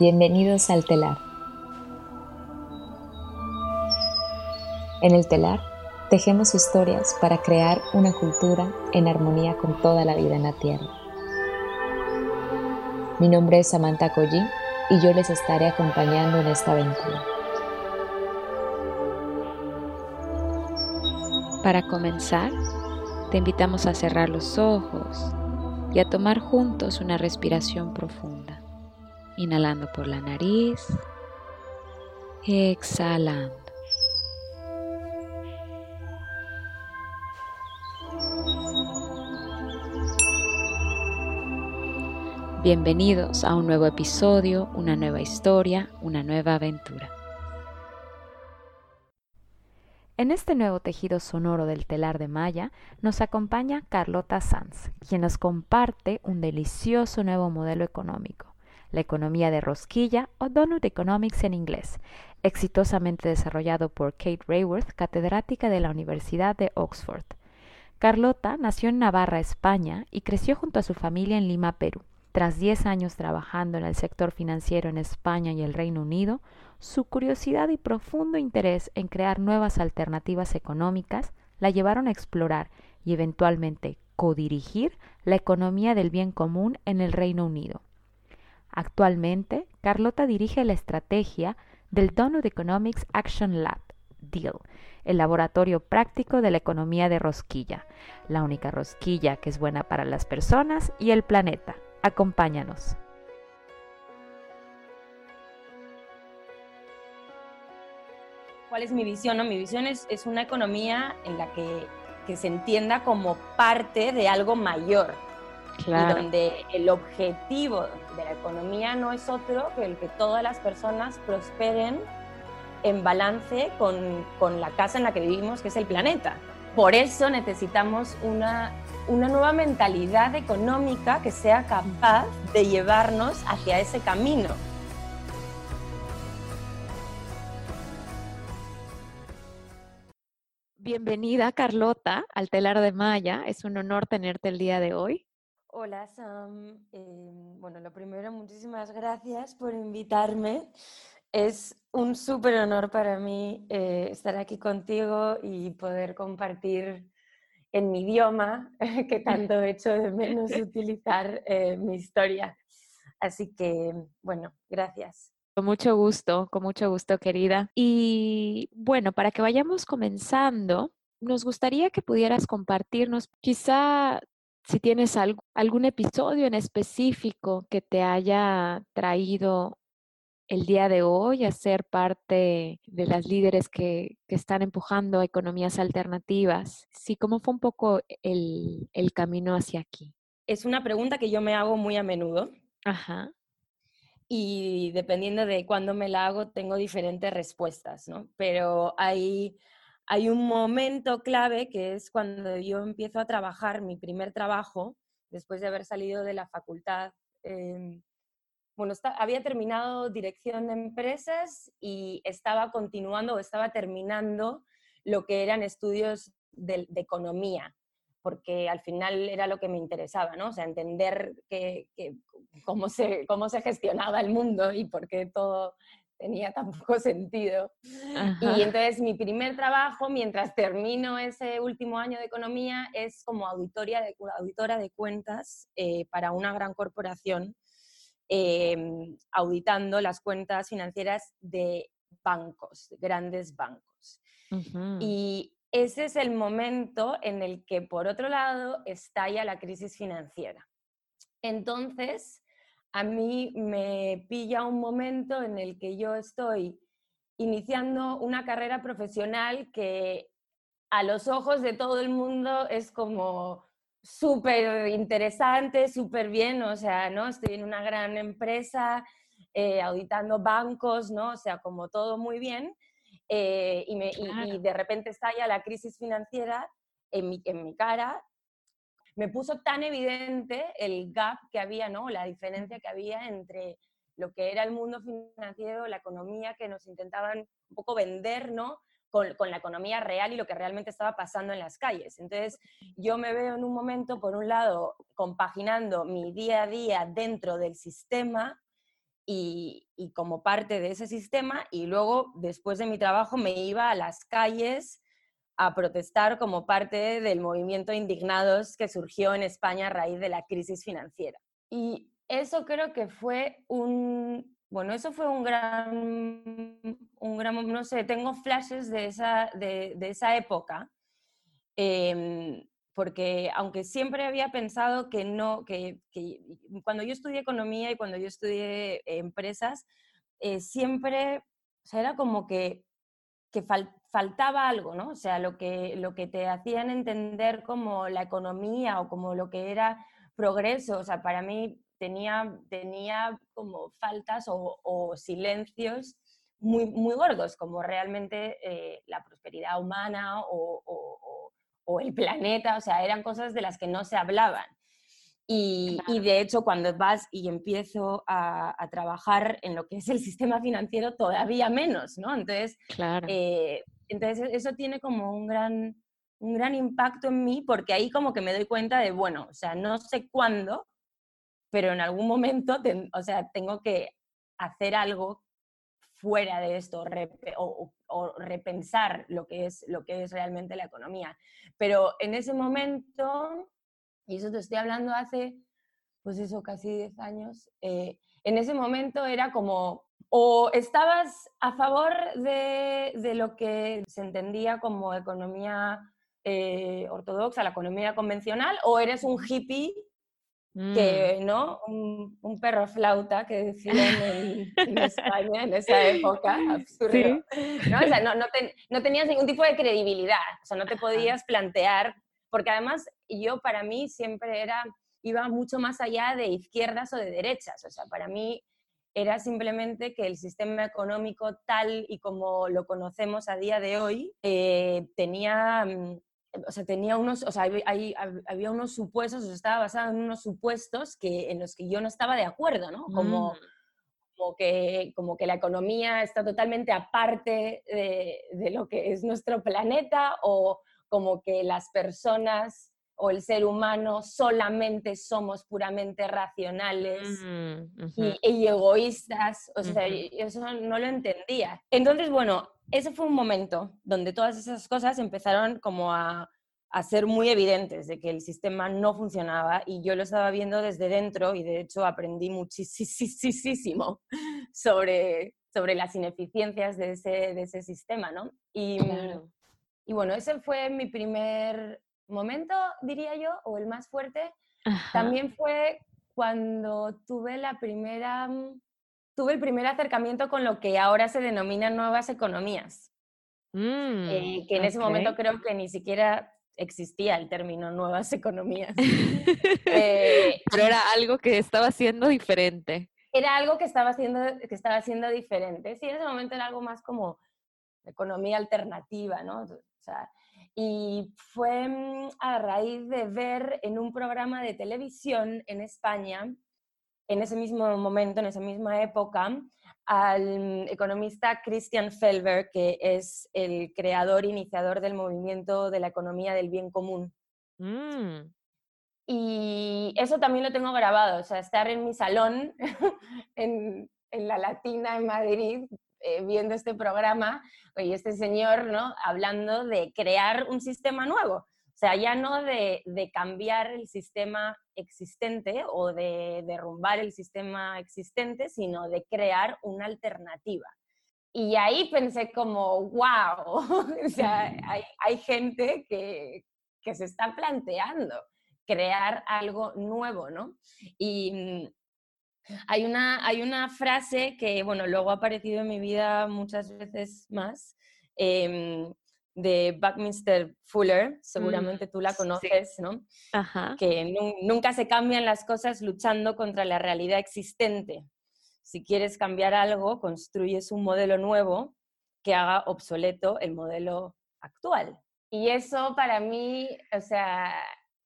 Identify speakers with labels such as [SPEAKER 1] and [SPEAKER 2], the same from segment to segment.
[SPEAKER 1] Bienvenidos al telar. En el telar tejemos historias para crear una cultura en armonía con toda la vida en la tierra. Mi nombre es Samantha Collín y yo les estaré acompañando en esta aventura. Para comenzar, te invitamos a cerrar los ojos y a tomar juntos una respiración profunda inhalando por la nariz, exhalando. Bienvenidos a un nuevo episodio, una nueva historia, una nueva aventura. En este nuevo tejido sonoro del telar de Maya nos acompaña Carlota Sanz, quien nos comparte un delicioso nuevo modelo económico la economía de rosquilla o Donut Economics en inglés, exitosamente desarrollado por Kate Rayworth, catedrática de la Universidad de Oxford. Carlota nació en Navarra, España, y creció junto a su familia en Lima, Perú. Tras 10 años trabajando en el sector financiero en España y el Reino Unido, su curiosidad y profundo interés en crear nuevas alternativas económicas la llevaron a explorar y eventualmente codirigir la economía del bien común en el Reino Unido. Actualmente, Carlota dirige la estrategia del Donut Economics Action Lab, DEAL, el laboratorio práctico de la economía de rosquilla, la única rosquilla que es buena para las personas y el planeta. Acompáñanos.
[SPEAKER 2] ¿Cuál es mi visión? Mi visión es, una economía en la que, que se entienda como parte de algo mayor, donde el objetivo de la economía no es otro que el que todas las personas prosperen en balance con, con la casa en la que vivimos, que es el planeta. Por eso necesitamos una, una nueva mentalidad económica que sea capaz de llevarnos hacia ese camino.
[SPEAKER 1] Bienvenida Carlota al telar de Maya. Es un honor tenerte el día de hoy.
[SPEAKER 2] Hola Sam, em, bueno, lo primero, muchísimas gracias por invitarme. Es un súper honor para mí eh, estar aquí contigo y poder compartir en mi idioma, que tanto he hecho de menos utilizar eh, mi historia. Así que, bueno, gracias.
[SPEAKER 1] Con mucho gusto, con mucho gusto, querida. Y bueno, para que vayamos comenzando, nos gustaría que pudieras compartirnos quizá si tienes algún episodio en específico que te haya traído el día de hoy a ser parte de las líderes que, están empujando economías alternativas. Sí, ¿cómo fue un poco el, el, camino hacia aquí?
[SPEAKER 2] Es una pregunta que yo me hago muy a menudo.
[SPEAKER 1] Ajá.
[SPEAKER 2] Y dependiendo de cuándo me la hago, tengo diferentes respuestas, ¿no? Pero hay hay un momento clave que es cuando yo empiezo a trabajar mi primer trabajo, después de haber salido de la facultad. Em, bueno, había terminado dirección de empresas y estaba continuando o estaba terminando lo que eran estudios de, economía, porque al final era lo que me interesaba, ¿no? O sea, entender cómo, se, cómo se gestionaba el mundo y por qué todo tenía tan poco sentido. Y entonces mi primer trabajo, mientras termino ese último año de economía, es como auditoria de, auditora de cuentas eh, para una gran corporación, em, auditando las cuentas financieras de bancos, grandes bancos. Y ese es el momento en el que, por otro lado, estalla la crisis financiera. Entonces, a mí me pilla un momento en el que yo estoy iniciando una carrera profesional que a los ojos de todo el mundo es como súper interesante, súper bien, o sea, ¿no? Estoy en una gran empresa, eh, auditando bancos, ¿no? O sea, como todo muy bien. Eh, y, y, de repente estalla la crisis financiera en mi, en mi cara me puso tan evidente el gap que había, ¿no? La diferencia que había entre lo que era el mundo financiero, la economía que nos intentaban un poco vender, ¿no? Con, con, la economía real y lo que realmente estaba pasando en las calles. Entonces, yo me veo en un momento, por un lado, compaginando mi día a día dentro del sistema y, como parte de ese sistema y luego después de mi trabajo me iba a las calles a protestar como parte del movimiento indignados que surgió en España a raíz de la crisis financiera. Y eso creo que fue un, bueno, eso fue un gran, un gran, no sé, tengo flashes de esa, de, esa época, em, porque aunque siempre había pensado que no, que, cuando yo estudié economía y cuando yo estudié empresas, eh, siempre, o sea, era como que, que faltaba algo, ¿no? O sea, lo que, lo que te hacían entender como la economía o como lo que era progreso, o sea, para mí tenía, tenía como faltas o, silencios muy, muy gordos, como realmente eh, la prosperidad humana o, o el planeta, o sea, eran cosas de las que no se hablaban. Y, y de hecho, cuando vas y empiezo a, a, trabajar en lo que es el sistema financiero, todavía menos, ¿no? Entonces,
[SPEAKER 1] claro.
[SPEAKER 2] Eh, entonces eso tiene como un gran, un gran impacto en mí, porque ahí como que me doy cuenta de, bueno, o sea, no sé cuándo, pero en algún momento, o sea, tengo que hacer algo fuera de esto o, repensar lo que, es, lo que es realmente la economía. Pero en ese momento, y eso te estoy hablando hace, pues eso, casi 10 años, eh, en ese momento era como, o estabas a favor de, de lo que se entendía como economía eh, ortodoxa, la economía convencional, o eres un hippie Mm. que, ¿no? Un, perro flauta que decían en, España en esa época, absurdo. ¿no? O sea, no, no, tenías ningún tipo de credibilidad, o sea, no te podías plantear, porque además yo para mí siempre era, iba mucho más allá de izquierdas o de derechas, o sea, para mí era simplemente que el sistema económico tal y como lo conocemos a día de hoy eh, tenía mm, o sea, tenía unos, o sea, había unos supuestos, o sea, estaba basado en unos supuestos que, en los que yo no estaba de acuerdo, ¿no? Como, mm. como, que, como que la economía está totalmente aparte de, de, lo que es nuestro planeta o como que las personas o el ser humano solamente somos puramente racionales y, egoístas, o sea, eso no lo entendía. Entonces, bueno, ese fue un momento donde todas esas cosas empezaron como a, a, ser muy evidentes de que el sistema no funcionaba y yo lo estaba viendo desde dentro y de hecho aprendí muchísimo sobre, sobre las ineficiencias de ese, de ese sistema, ¿no? Y, y bueno, ese fue mi primer momento, diría yo, o el más fuerte. También fue cuando tuve la primera tuve el primer acercamiento con lo que ahora se denominan nuevas economías, mm, eh, que en ese momento creo que ni siquiera existía el término nuevas economías.
[SPEAKER 1] Eh, Pero era algo que estaba siendo diferente.
[SPEAKER 2] Era algo que estaba siendo, que estaba siendo diferente. Sí, en ese momento era algo más como economía alternativa, ¿no? O sea, y fue mm, a raíz de ver en un programa de televisión en España en ese mismo momento, en esa misma época, al economista Christian Felber, que es el creador, iniciador del movimiento de la economía del bien común. Mm. Y eso también lo tengo grabado, o sea, estar en mi salón, en, en la Latina, en Madrid, eh, viendo este programa, y este señor, ¿no? Hablando de crear un sistema nuevo. O sea, ya no de, cambiar el sistema existente o de derrumbar el sistema existente, sino de crear una alternativa. Y ahí pensé como, wow, o sea, hay, gente que, se está planteando crear algo nuevo, ¿no? Y mm, hay una, hay una frase que, bueno, luego ha aparecido en mi vida muchas veces más, em, de Buckminster Fuller, mm, seguramente tú la conoces, ¿no? Que nunca se cambian las cosas luchando contra la realidad existente. Si quieres cambiar algo, construyes un modelo nuevo que haga obsoleto el modelo actual. Y eso para mí, o sea,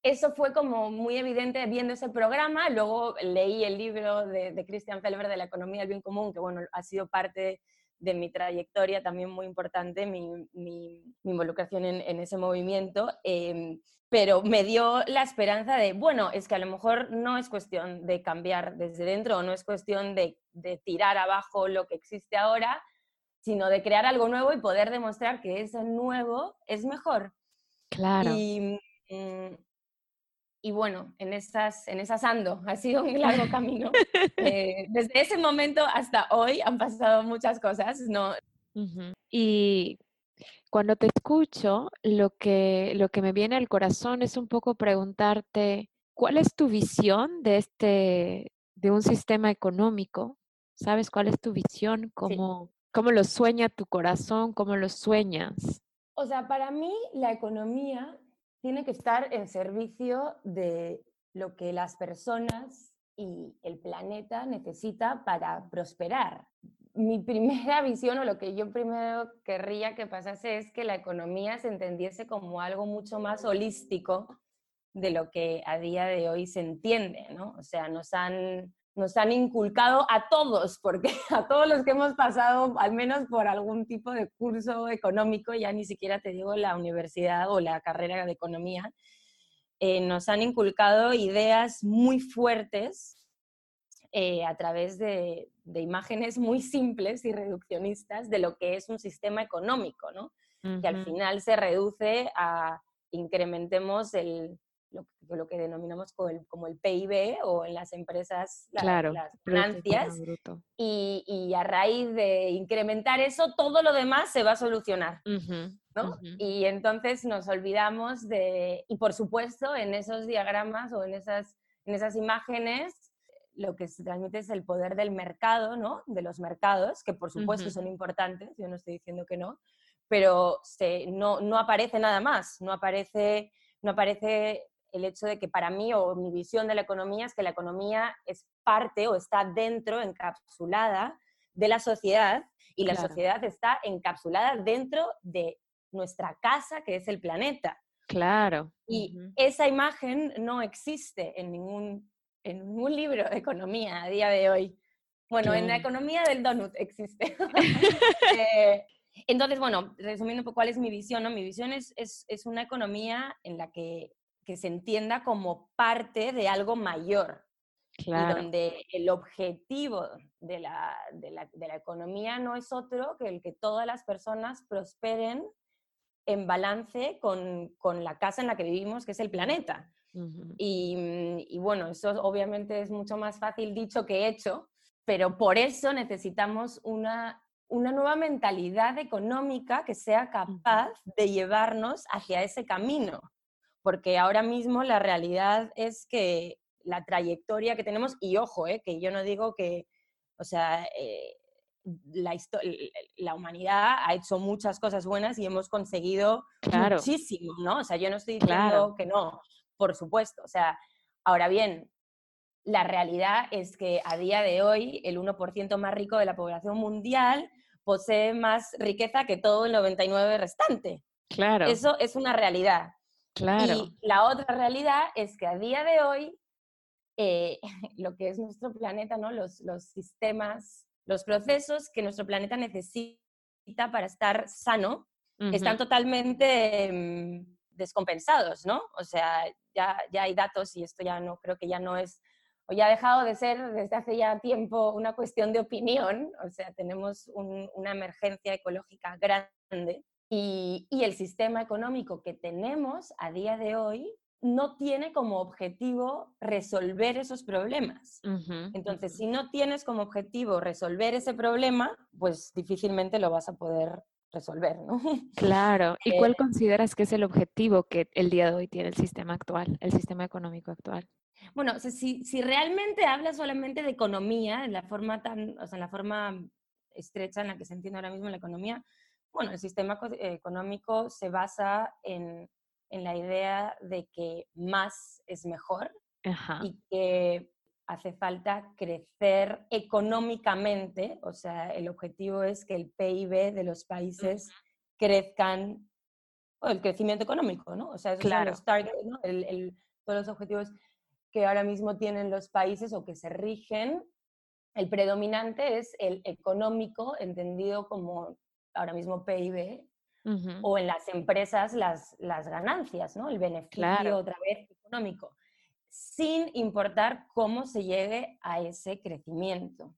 [SPEAKER 2] eso fue como muy evidente viendo ese programa. Luego leí el libro de, de Christian Felber de la economía del bien común, que bueno, ha sido parte de mi trayectoria también muy importante, mi, mi, involucración en, en, ese movimiento, em, pero me dio la esperanza de, bueno, es que a lo mejor no es cuestión de cambiar desde dentro, o no es cuestión de, de tirar abajo lo que existe ahora, sino de crear algo nuevo y poder demostrar que ese nuevo es mejor.
[SPEAKER 1] Claro.
[SPEAKER 2] Y, mm, y bueno, en esas, en esas ando, ha sido un largo camino. Eh, desde ese momento hasta hoy han pasado muchas cosas, ¿no?
[SPEAKER 1] Y cuando te escucho, lo que, lo que me viene al corazón es un poco preguntarte, ¿cuál es tu visión de este, de un sistema económico? ¿Sabes cuál es tu visión? ¿Cómo, cómo lo sueña tu corazón? ¿Cómo lo sueñas?
[SPEAKER 2] O sea, para mí la economía tiene que estar en servicio de lo que las personas y el planeta necesita para prosperar. Mi primera visión o lo que yo primero querría que pasase es que la economía se entendiese como algo mucho más holístico de lo que a día de hoy se entiende, ¿no? O sea, nos han nos han inculcado a todos, porque a todos los que hemos pasado al menos por algún tipo de curso económico, ya ni siquiera te digo la universidad o la carrera de economía, eh, nos han inculcado ideas muy fuertes eh, a través de, imágenes muy simples y reduccionistas de lo que es un sistema económico, ¿no? Que al final se reduce a incrementemos el, lo, que denominamos como el, como el, PIB o en las empresas
[SPEAKER 1] claro,
[SPEAKER 2] las ganancias. Y, y, a raíz de incrementar eso, todo lo demás se va a solucionar. ¿no? Y entonces nos olvidamos de, y por supuesto en esos diagramas o en esas, en esas imágenes, lo que se transmite es el poder del mercado, ¿no? De los mercados, que por supuesto son importantes, yo no estoy diciendo que no, pero se, no, no aparece nada más, no aparece, no aparece el hecho de que para mí o mi visión de la economía es que la economía es parte o está dentro, encapsulada de la sociedad y la sociedad está encapsulada dentro de nuestra casa, que es el planeta.
[SPEAKER 1] Claro.
[SPEAKER 2] Y esa imagen no existe en ningún, en ningún libro de economía a día de hoy. Bueno, en la economía del donut existe. Eh, entonces, bueno, resumiendo un poco cuál es mi visión, ¿no? Mi visión es, es, es una economía en la que que se entienda como parte de algo mayor. Claro. Y donde el objetivo de la, de, la, de la, economía no es otro que el que todas las personas prosperen en balance con, con la casa en la que vivimos, que es el planeta. y, y, bueno, eso obviamente es mucho más fácil dicho que hecho, pero por eso necesitamos una, una nueva mentalidad económica que sea capaz de llevarnos hacia ese camino porque ahora mismo la realidad es que la trayectoria que tenemos, y ojo, eh, que yo no digo que, o sea, eh, la, la, humanidad ha hecho muchas cosas buenas y hemos conseguido muchísimo, ¿no? O sea, yo no estoy diciendo que no, por supuesto. O sea, ahora bien, la realidad es que a día de hoy el 1% más rico de la población mundial posee más riqueza que todo el 99% restante.
[SPEAKER 1] Claro.
[SPEAKER 2] Eso es una realidad.
[SPEAKER 1] Claro.
[SPEAKER 2] Y la otra realidad es que a día de hoy, eh, lo que es nuestro planeta, ¿no? los, los sistemas, los procesos que nuestro planeta necesita para estar sano, están totalmente mm, descompensados, ¿no? O sea, ya, ya hay datos y esto ya no, creo que ya no es, o ya ha dejado de ser desde hace ya tiempo una cuestión de opinión, o sea, tenemos una emergencia ecológica grande y, el sistema económico que tenemos a día de hoy no tiene como objetivo resolver esos problemas. Entonces, si no tienes como objetivo resolver ese problema, pues difícilmente lo vas a poder resolver, ¿no?
[SPEAKER 1] Claro. ¿Y cuál eh consideras que es el objetivo que el día de hoy tiene el sistema actual, el sistema económico actual?
[SPEAKER 2] Bueno, si, si realmente hablas solamente de economía, en la forma tan, o sea, en la forma estrecha en la que se entiende ahora mismo la economía, bueno, el sistema económico se basa en, la idea de que más es mejor y que hace falta crecer económicamente, o sea, el objetivo es que el PIB de los países crezcan, o el crecimiento económico, ¿no? O sea, esos son los targets, ¿no? todos los objetivos que ahora mismo tienen los países o que se rigen el predominante es el económico, entendido como ahora mismo PIB, o en las empresas las, las ganancias, ¿no? El beneficio otra vez económico, sin importar cómo se llegue a ese crecimiento.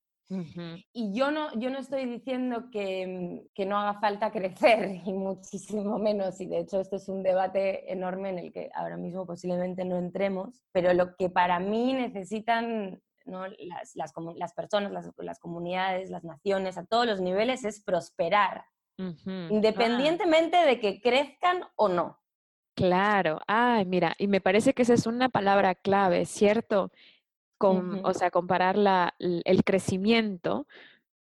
[SPEAKER 2] Y yo no, yo no estoy diciendo que, que, no haga falta crecer, y muchísimo menos, y de hecho este es un debate enorme en el que ahora mismo posiblemente no entremos, pero lo que para mí necesitan ¿no? las, las, las, personas, las, las, comunidades, las naciones, a todos los niveles, es prosperar, independientemente de que crezcan o no.
[SPEAKER 1] Claro, ay, mira, y me parece que esa es una palabra clave, ¿cierto? Con, O sea, comparar la, el crecimiento.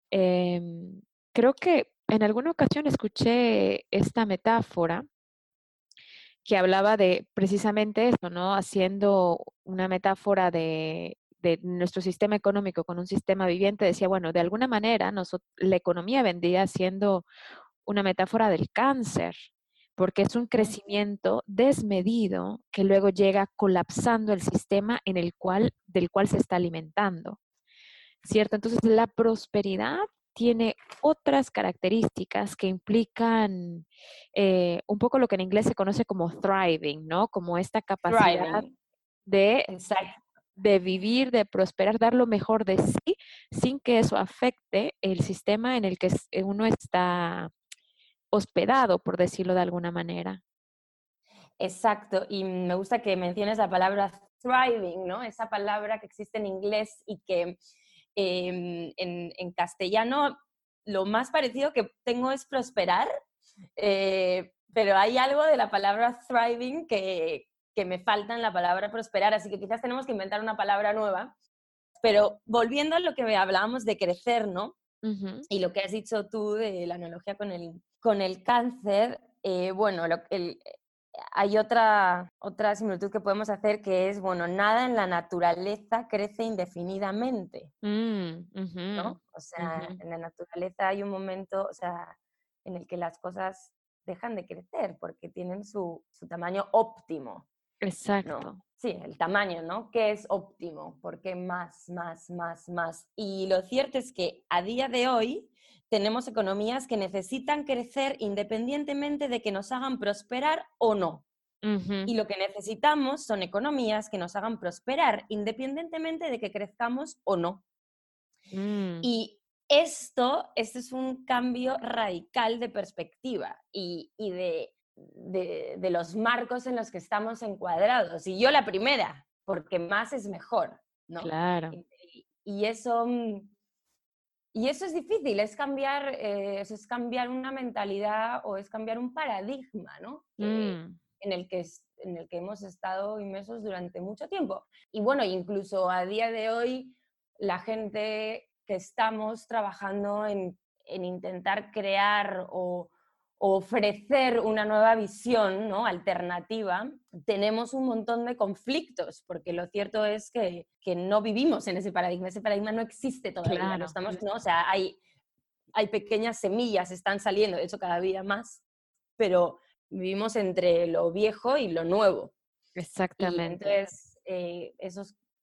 [SPEAKER 1] Em, creo que en alguna ocasión escuché esta metáfora que hablaba de precisamente esto, ¿no? Haciendo una metáfora de de nuestro sistema económico con un sistema viviente, decía, bueno, de alguna manera la economía vendría siendo una metáfora del cáncer, porque es un crecimiento desmedido que luego llega colapsando el sistema en el cual, del cual se está alimentando. ¿Cierto? Entonces, la prosperidad tiene otras características que implican eh, un poco lo que en inglés se conoce como thriving, ¿no? Como esta capacidad de de vivir, de prosperar, dar lo mejor de sí, sin que eso afecte el sistema en el que eh, uno está hospedado, por decirlo de alguna manera.
[SPEAKER 2] Exacto, y me gusta que menciones la palabra thriving, ¿no? Esa palabra que existe en inglés y que em, en, castellano lo más parecido que tengo es prosperar, eh, pero hay algo de la palabra thriving que, que me faltan la palabra prosperar, así que quizás tenemos que inventar una palabra nueva. Pero volviendo a lo que hablábamos de crecer, ¿no? Y lo que has dicho tú de la analogía con el, con el cáncer, eh, bueno, hay otra, otra similitud que podemos hacer que es, bueno, nada en la naturaleza crece indefinidamente, mm, ¿no? O sea, en la naturaleza hay un momento, o sea, en el que las cosas dejan de crecer porque tienen su, su tamaño óptimo.
[SPEAKER 1] Exacto.
[SPEAKER 2] Sí, el tamaño, ¿no? Que es óptimo, porque más, más, más, más. Y lo cierto es que a día de hoy tenemos economías que necesitan crecer independientemente de que nos hagan prosperar o no. Y lo que necesitamos son economías que nos hagan prosperar independientemente de que crezcamos o no. Mm. Y esto, esto es un cambio radical de perspectiva y, y de de, los marcos en los que estamos encuadrados. Y yo la primera, porque más es mejor, ¿no?
[SPEAKER 1] Claro.
[SPEAKER 2] Y, eso, mm, y eso es difícil, es cambiar, eh, es cambiar una mentalidad o es cambiar un paradigma, ¿no? Mm. en, el que, en el que hemos estado inmersos durante mucho tiempo. Y bueno, incluso a día de hoy, la gente que estamos trabajando en, en intentar crear o ofrecer una nueva visión ¿no? alternativa, tenemos un montón de conflictos, porque lo cierto es que, que no vivimos en ese paradigma, ese paradigma no existe todavía, no estamos, ¿no? o sea, hay, hay pequeñas semillas, están saliendo, de hecho cada día más, pero vivimos entre lo viejo y lo nuevo.
[SPEAKER 1] Exactamente.
[SPEAKER 2] entonces, eh,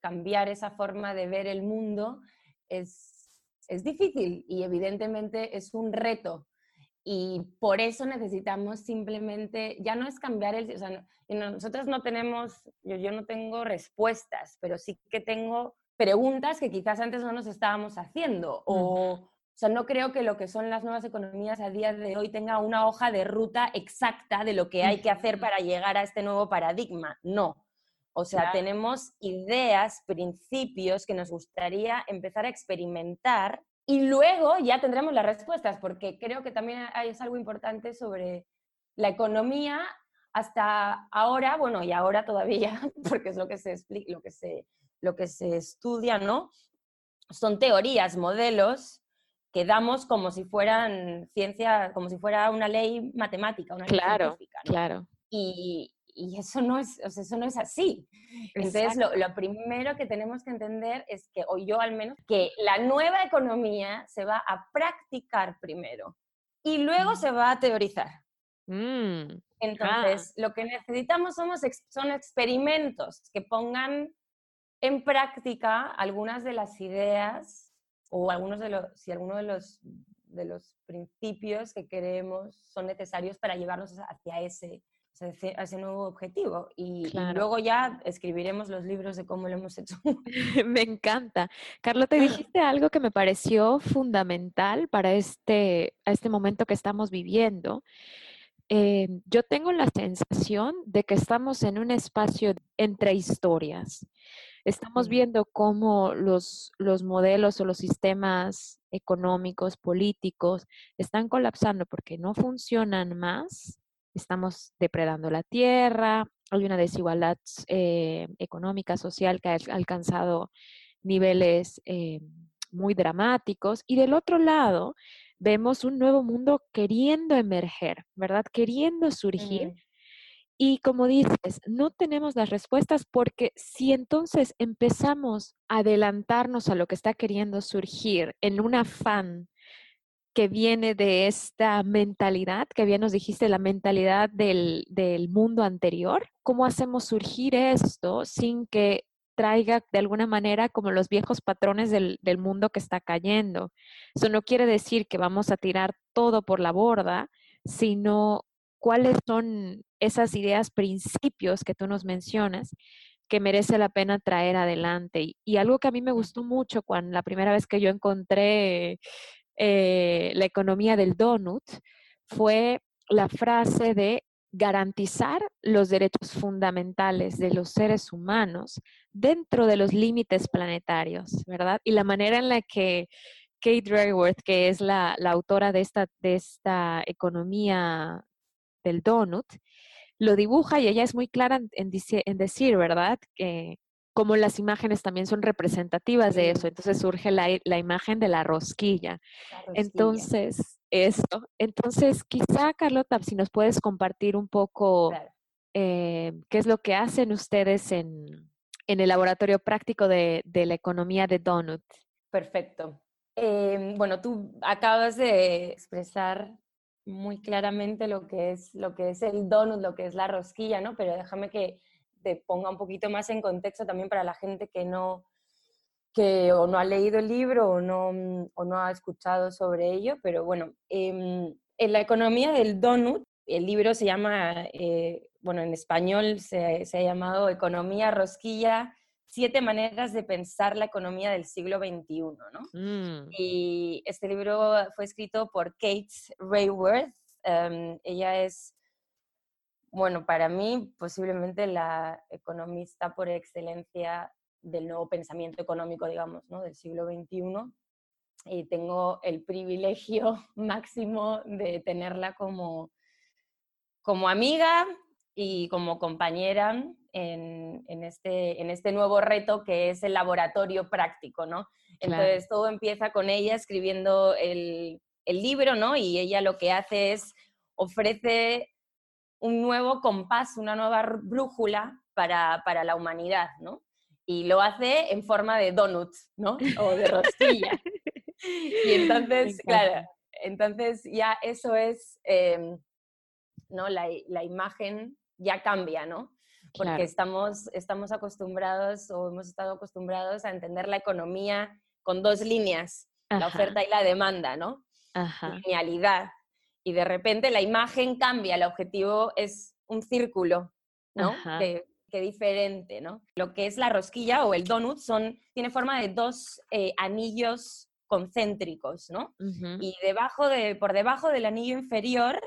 [SPEAKER 2] cambiar esa forma de ver el mundo es, es difícil y evidentemente es un reto y por eso necesitamos simplemente, ya no es cambiar el, o sea, nosotros no tenemos, yo, yo no tengo respuestas, pero sí que tengo preguntas que quizás antes no nos estábamos haciendo. O, o sea, no creo que lo que son las nuevas economías a día de hoy tenga una hoja de ruta exacta de lo que hay que hacer para llegar a este nuevo paradigma. No. O sea, tenemos ideas, principios que nos gustaría empezar a experimentar y luego ya tendremos las respuestas, porque creo que también hay, es algo importante sobre la economía hasta ahora, bueno, y ahora todavía, porque es lo que se explica, lo que se, lo que se estudia, ¿no? Son teorías, modelos que damos como si fueran ciencia, como si fuera una ley matemática, una ley
[SPEAKER 1] claro, Claro.
[SPEAKER 2] Y, y eso no es, eso no es así. Entonces, lo, lo, primero que tenemos que entender es que, o yo al menos, que la nueva economía se va a practicar primero y luego se va a teorizar. Mm, Entonces, lo que necesitamos somos, son experimentos que pongan en práctica algunas de las ideas o algunos de los, si alguno de los, de los principios que queremos son necesarios para llevarnos hacia ese, ese nuevo objetivo. Y, luego ya escribiremos los libros de cómo lo hemos hecho.
[SPEAKER 1] me encanta. Carlota, dijiste algo que me pareció fundamental para este, este momento que estamos viviendo. Eh, yo tengo la sensación de que estamos en un espacio entre historias. Estamos viendo cómo los, los modelos o los sistemas económicos, políticos, están colapsando porque no funcionan más. Estamos depredando la tierra, hay una desigualdad eh, económica, social que ha alcanzado niveles eh, muy dramáticos. Y del otro lado, vemos un nuevo mundo queriendo emerger, ¿verdad? Queriendo surgir. Y como dices, no tenemos las respuestas porque si entonces empezamos a adelantarnos a lo que está queriendo surgir en un afán que viene de esta mentalidad, que bien nos dijiste, la mentalidad del, del mundo anterior, ¿cómo hacemos surgir esto sin que traiga de alguna manera como los viejos patrones del, del, mundo que está cayendo. Eso no quiere decir que vamos a tirar todo por la borda, sino cuáles son esas ideas, principios que tú nos mencionas que merece la pena traer adelante. Y, algo que a mí me gustó mucho cuando la primera vez que yo encontré eh, la economía del donut fue la frase de garantizar los derechos fundamentales de los seres humanos dentro de los límites planetarios, ¿verdad? Y la manera en la que Kate Raworth, que es la, autora de esta, economía del donut, lo dibuja y ella es muy clara en, decir, ¿verdad? Como las imágenes también son representativas de eso, entonces surge la, imagen de la rosquilla. Entonces, esto. Entonces, quizá, Carlota, si nos puedes compartir un poco eh, qué es lo que hacen ustedes en, el laboratorio práctico de, la economía de Donut.
[SPEAKER 2] Perfecto. Em, bueno, tú acabas de expresar muy claramente lo que es lo que es el donut, lo que es la rosquilla, ¿no? Pero déjame que te ponga un poquito más en contexto también para la gente que no, que o no ha leído el libro o no, mm, o no ha escuchado sobre ello, pero bueno, em, en la economía del donut, el libro se llama, eh, bueno, en español se, se, ha llamado Economía Rosquilla, siete maneras de pensar la economía del siglo XXI, ¿no? Mm. Y este libro fue escrito por Kate Rayworth, em, ella es bueno, para mí posiblemente la economista por excelencia del nuevo pensamiento económico, digamos, ¿no? del siglo XXI. Y tengo el privilegio máximo de tenerla como, como amiga y como compañera en, este, en este nuevo reto que es el laboratorio práctico, ¿no? Entonces todo empieza con ella escribiendo el, el libro, ¿no? Y ella lo que hace es ofrece un nuevo compás, una nueva brújula para, para la humanidad, ¿no? y lo hace en forma de donut, ¿no? O de rosquilla. y entonces, claro, entonces ya eso es, em, ¿no? La, la, imagen ya cambia, ¿no? Porque estamos, estamos acostumbrados o hemos estado acostumbrados a entender la economía con dos líneas, la oferta y la demanda, ¿no? Ajá. Linealidad. Y de repente la imagen cambia, el objetivo es un círculo, ¿no? qué diferente, ¿no? Lo que es la rosquilla o el donut son, tiene forma de dos eh, anillos concéntricos, ¿no? Y debajo de, por debajo del anillo inferior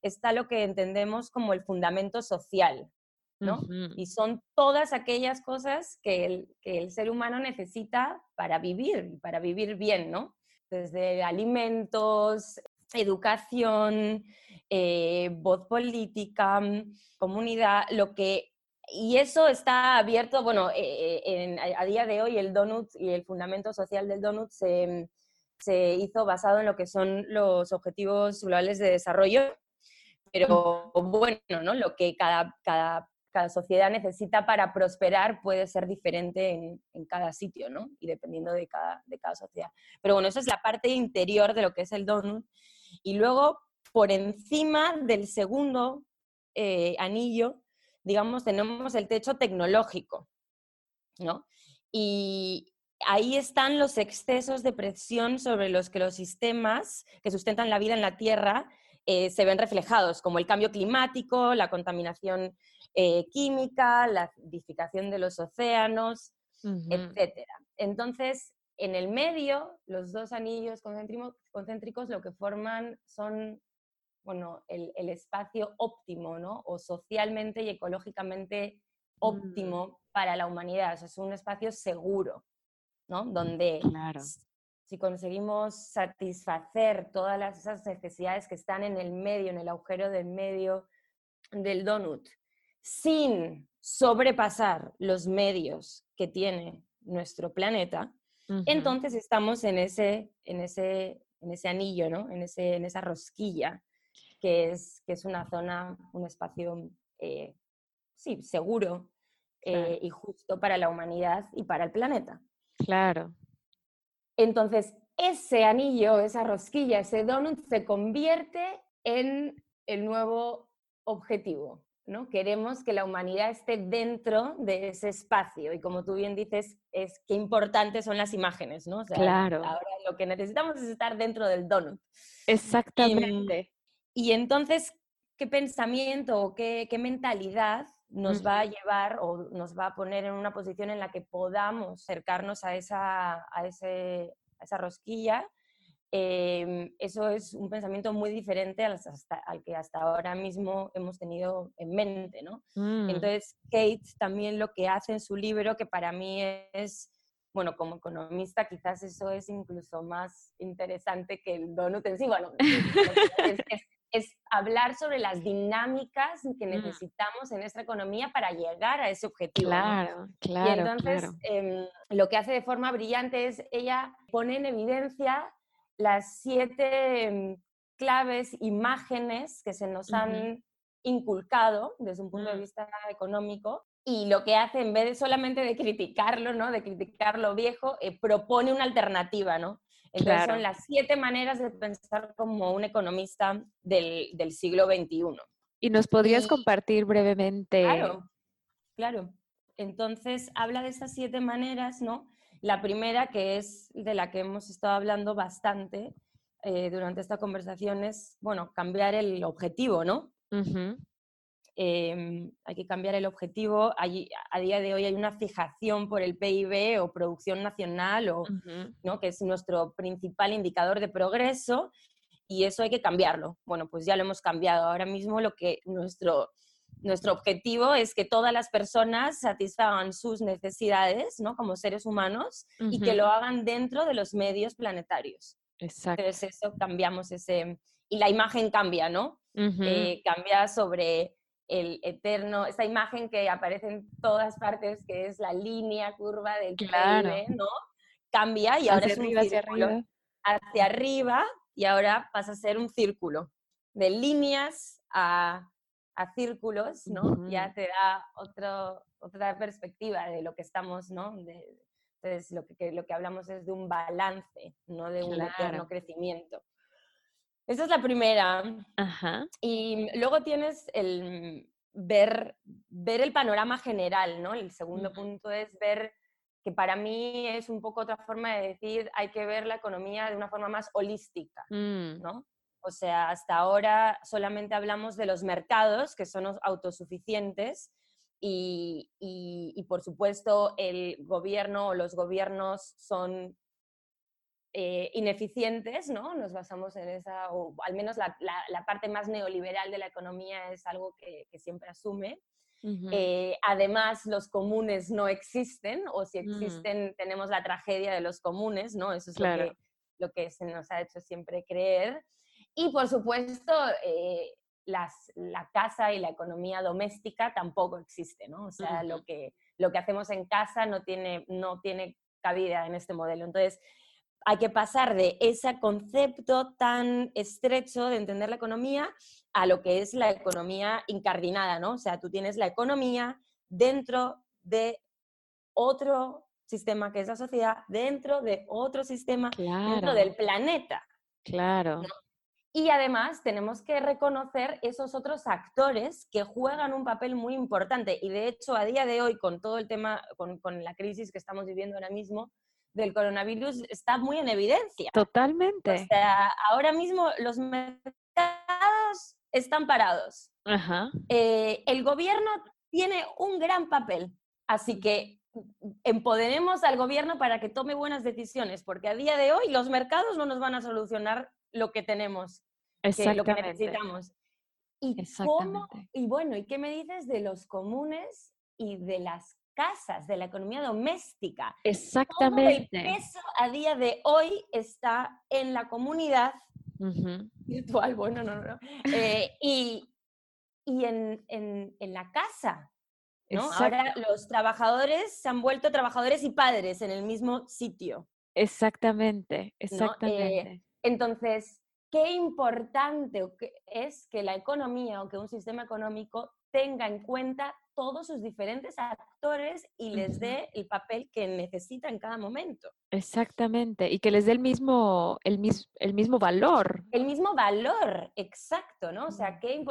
[SPEAKER 2] está lo que entendemos como el fundamento social, ¿no? Y son todas aquellas cosas que el, que el, ser humano necesita para vivir, para vivir bien, ¿no? Desde alimentos, educación, eh, voz política, comunidad, lo que y eso está abierto, bueno, eh, eh, a, día de hoy el donut y el fundamento social del donut se, se, hizo basado en lo que son los objetivos globales de desarrollo, pero bueno, ¿no? lo que cada, cada, cada sociedad necesita para prosperar puede ser diferente en, en, cada sitio, ¿no? Y dependiendo de cada, de cada sociedad. Pero bueno, eso es la parte interior de lo que es el donut. Y luego, por encima del segundo eh, anillo, digamos, tenemos el techo tecnológico, ¿no? Y, ahí están los excesos de presión sobre los que los sistemas que sustentan la vida en la Tierra eh, se ven reflejados, como el cambio climático, la contaminación eh, química, la acidificación de los océanos, etc. Entonces, en el medio, los dos anillos concéntricos lo que forman son bueno, el, espacio óptimo, ¿no? O socialmente y ecológicamente mm. óptimo para la humanidad. es un espacio seguro, ¿no? Donde si conseguimos satisfacer todas esas necesidades que están en el medio, en el agujero del medio del donut, sin sobrepasar los medios que tiene nuestro planeta, entonces estamos en ese, en ese, en ese anillo, ¿no? en, ese, en esa rosquilla, que es, que es una zona, un espacio, eh, sí, seguro eh, y justo para la humanidad y para el planeta.
[SPEAKER 1] Claro.
[SPEAKER 2] Entonces, ese anillo, esa rosquilla, ese donut se convierte en el nuevo objetivo. ¿No? Queremos que la humanidad esté dentro de ese espacio y como tú bien dices, es qué importantes son las imágenes, ¿no?
[SPEAKER 1] claro.
[SPEAKER 2] Ahora lo que necesitamos es estar dentro del donut.
[SPEAKER 1] Exactamente.
[SPEAKER 2] Y, entonces, ¿qué pensamiento o qué, mentalidad nos va a llevar o nos va a poner en una posición en la que podamos acercarnos a esa, a ese, a esa rosquilla Em, eso es un pensamiento muy diferente al, que hasta ahora mismo hemos tenido en mente, ¿no? Mm. Entonces, Kate también lo que hace en su libro, que para mí es, bueno, como economista quizás eso es incluso más interesante que el donut en sí, bueno, es, hablar sobre las dinámicas que mm. necesitamos en nuestra economía para llegar a ese objetivo.
[SPEAKER 1] Claro, claro.
[SPEAKER 2] Y entonces, em, lo que hace de forma brillante es, ella pone en evidencia las siete mm, claves, imágenes que se nos han inculcado desde un punto de mm. vista económico y lo que hace, en vez de solamente de criticarlo, ¿no? de criticar lo viejo, eh, propone una alternativa, ¿no? Entonces son las siete maneras de pensar como un economista del, siglo XXI.
[SPEAKER 1] ¿Y nos podrías compartir brevemente?
[SPEAKER 2] Claro, claro. Entonces habla de estas siete maneras, ¿no? La primera, que es de la que hemos estado hablando bastante eh, durante esta conversación, es, bueno, cambiar el objetivo, ¿no? Em, hay que cambiar el objetivo. a día de hoy hay una fijación por el PIB o producción nacional, o, ¿no? que es nuestro principal indicador de progreso, y eso hay que cambiarlo. Bueno, pues ya lo hemos cambiado. Ahora mismo lo que nuestro nuestro objetivo es que todas las personas satisfagan sus necesidades, ¿no? Como seres humanos y que lo hagan dentro de los medios planetarios.
[SPEAKER 1] Exacto.
[SPEAKER 2] Entonces eso cambiamos ese... Y la imagen cambia, ¿no? Eh, cambia sobre el eterno, esa imagen que aparece en todas partes, que es la línea curva del claro. ¿no? Cambia y ahora es un círculo. Hacia arriba. hacia arriba y ahora pasa a ser un círculo de líneas a a círculos, ¿no? Ya te da otro, otra perspectiva de lo que estamos, ¿no? entonces, lo que, lo que hablamos es de un balance, no de un eterno crecimiento. Esa es la primera. Y luego tienes el ver, ver el panorama general, ¿no? El segundo punto es ver que para mí es un poco otra forma de decir, hay que ver la economía de una forma más holística, mm. ¿no? O sea, hasta ahora solamente hablamos de los mercados, que son autosuficientes, y, por supuesto el gobierno o los gobiernos son eh, ineficientes, ¿no? Nos basamos en esa, o al menos la, parte más neoliberal de la economía es algo que, siempre asume. Eh, además, los comunes no existen, o si mm. existen, tenemos la tragedia de los comunes, ¿no? Eso es lo, que, lo que se nos ha hecho siempre creer. Y por supuesto, eh, las, la casa y la economía doméstica tampoco existe, ¿no? O sea, lo, que, lo que hacemos en casa no tiene, no tiene cabida en este modelo. Entonces, hay que pasar de ese concepto tan estrecho de entender la economía a lo que es la economía incardinada, ¿no? O sea, tú tienes la economía dentro de otro sistema que es la sociedad, dentro de otro sistema, dentro del planeta.
[SPEAKER 1] Claro.
[SPEAKER 2] Y además tenemos que reconocer esos otros actores que juegan un papel muy importante. Y de hecho, a día de hoy, con todo el tema, con, la crisis que estamos viviendo ahora mismo, del coronavirus está muy en evidencia.
[SPEAKER 1] Totalmente.
[SPEAKER 2] O sea, ahora mismo los mercados están parados. Eh, el gobierno tiene un gran papel, así que empoderemos al gobierno para que tome buenas decisiones, porque a día de hoy los mercados no nos van a solucionar lo que tenemos, que, lo que necesitamos. ¿Y, cómo, y bueno, ¿y qué me dices de los comunes y de las casas, de la economía doméstica?
[SPEAKER 1] Exactamente.
[SPEAKER 2] Todo el peso a día de hoy está en la comunidad virtual, bueno, no, no, eh, y, y en, en, en, la casa. ¿no? Ahora los trabajadores se han vuelto trabajadores y padres en el mismo sitio.
[SPEAKER 1] Exactamente, eh, exactamente.
[SPEAKER 2] Entonces, qué importante es que la economía o que un sistema económico tenga en cuenta todos sus diferentes actores y les dé el papel que necesita en cada momento.
[SPEAKER 1] Exactamente, y que les dé el mismo, el, el mismo valor.
[SPEAKER 2] El mismo valor, exacto, ¿no? O sea, qué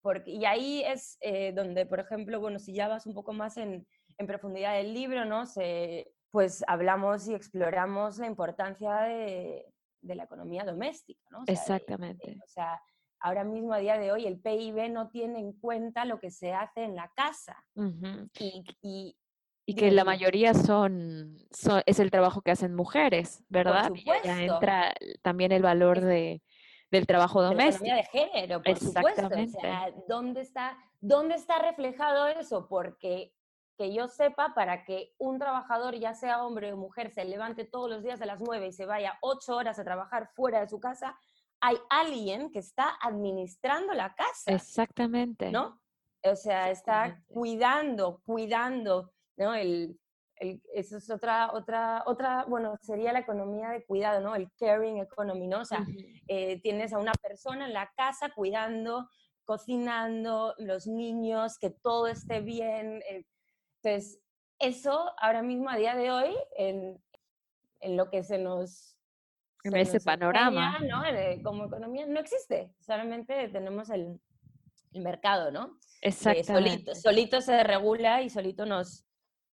[SPEAKER 2] porque, y ahí es eh, donde, por ejemplo, bueno, si ya vas un poco más en, en profundidad del libro, ¿no? Se, pues hablamos y exploramos la importancia de, de la economía doméstica, ¿no?
[SPEAKER 1] Exactamente.
[SPEAKER 2] o sea, ahora mismo a día de hoy el PIB no tiene en cuenta lo que se hace en la casa.
[SPEAKER 1] y, y, que la mayoría son, es el trabajo que hacen mujeres, ¿verdad?
[SPEAKER 2] Por supuesto.
[SPEAKER 1] ya entra también el valor de, del trabajo doméstico.
[SPEAKER 2] De, la de género, por supuesto. O sea, ¿dónde está, ¿dónde está reflejado eso? Porque que yo sepa, para que un trabajador, ya sea hombre o mujer, se levante todos los días a las 9 y se vaya 8 horas a trabajar fuera de su casa, hay alguien que está administrando la casa.
[SPEAKER 1] Exactamente.
[SPEAKER 2] ¿No? O sea, está cuidando, cuidando, ¿no? El, eso es otra, otra, otra, bueno, sería la economía de cuidado, ¿no? El caring economy, ¿no? O sea, eh, tienes a una persona en la casa cuidando, cocinando, los niños, que todo esté bien, eh, entonces, eso ahora mismo, a día de hoy, en, en lo que se nos...
[SPEAKER 1] En ese panorama.
[SPEAKER 2] ¿no? Como economía no existe, solamente tenemos el, el mercado, ¿no?
[SPEAKER 1] Exactamente.
[SPEAKER 2] solito, se regula y solito nos,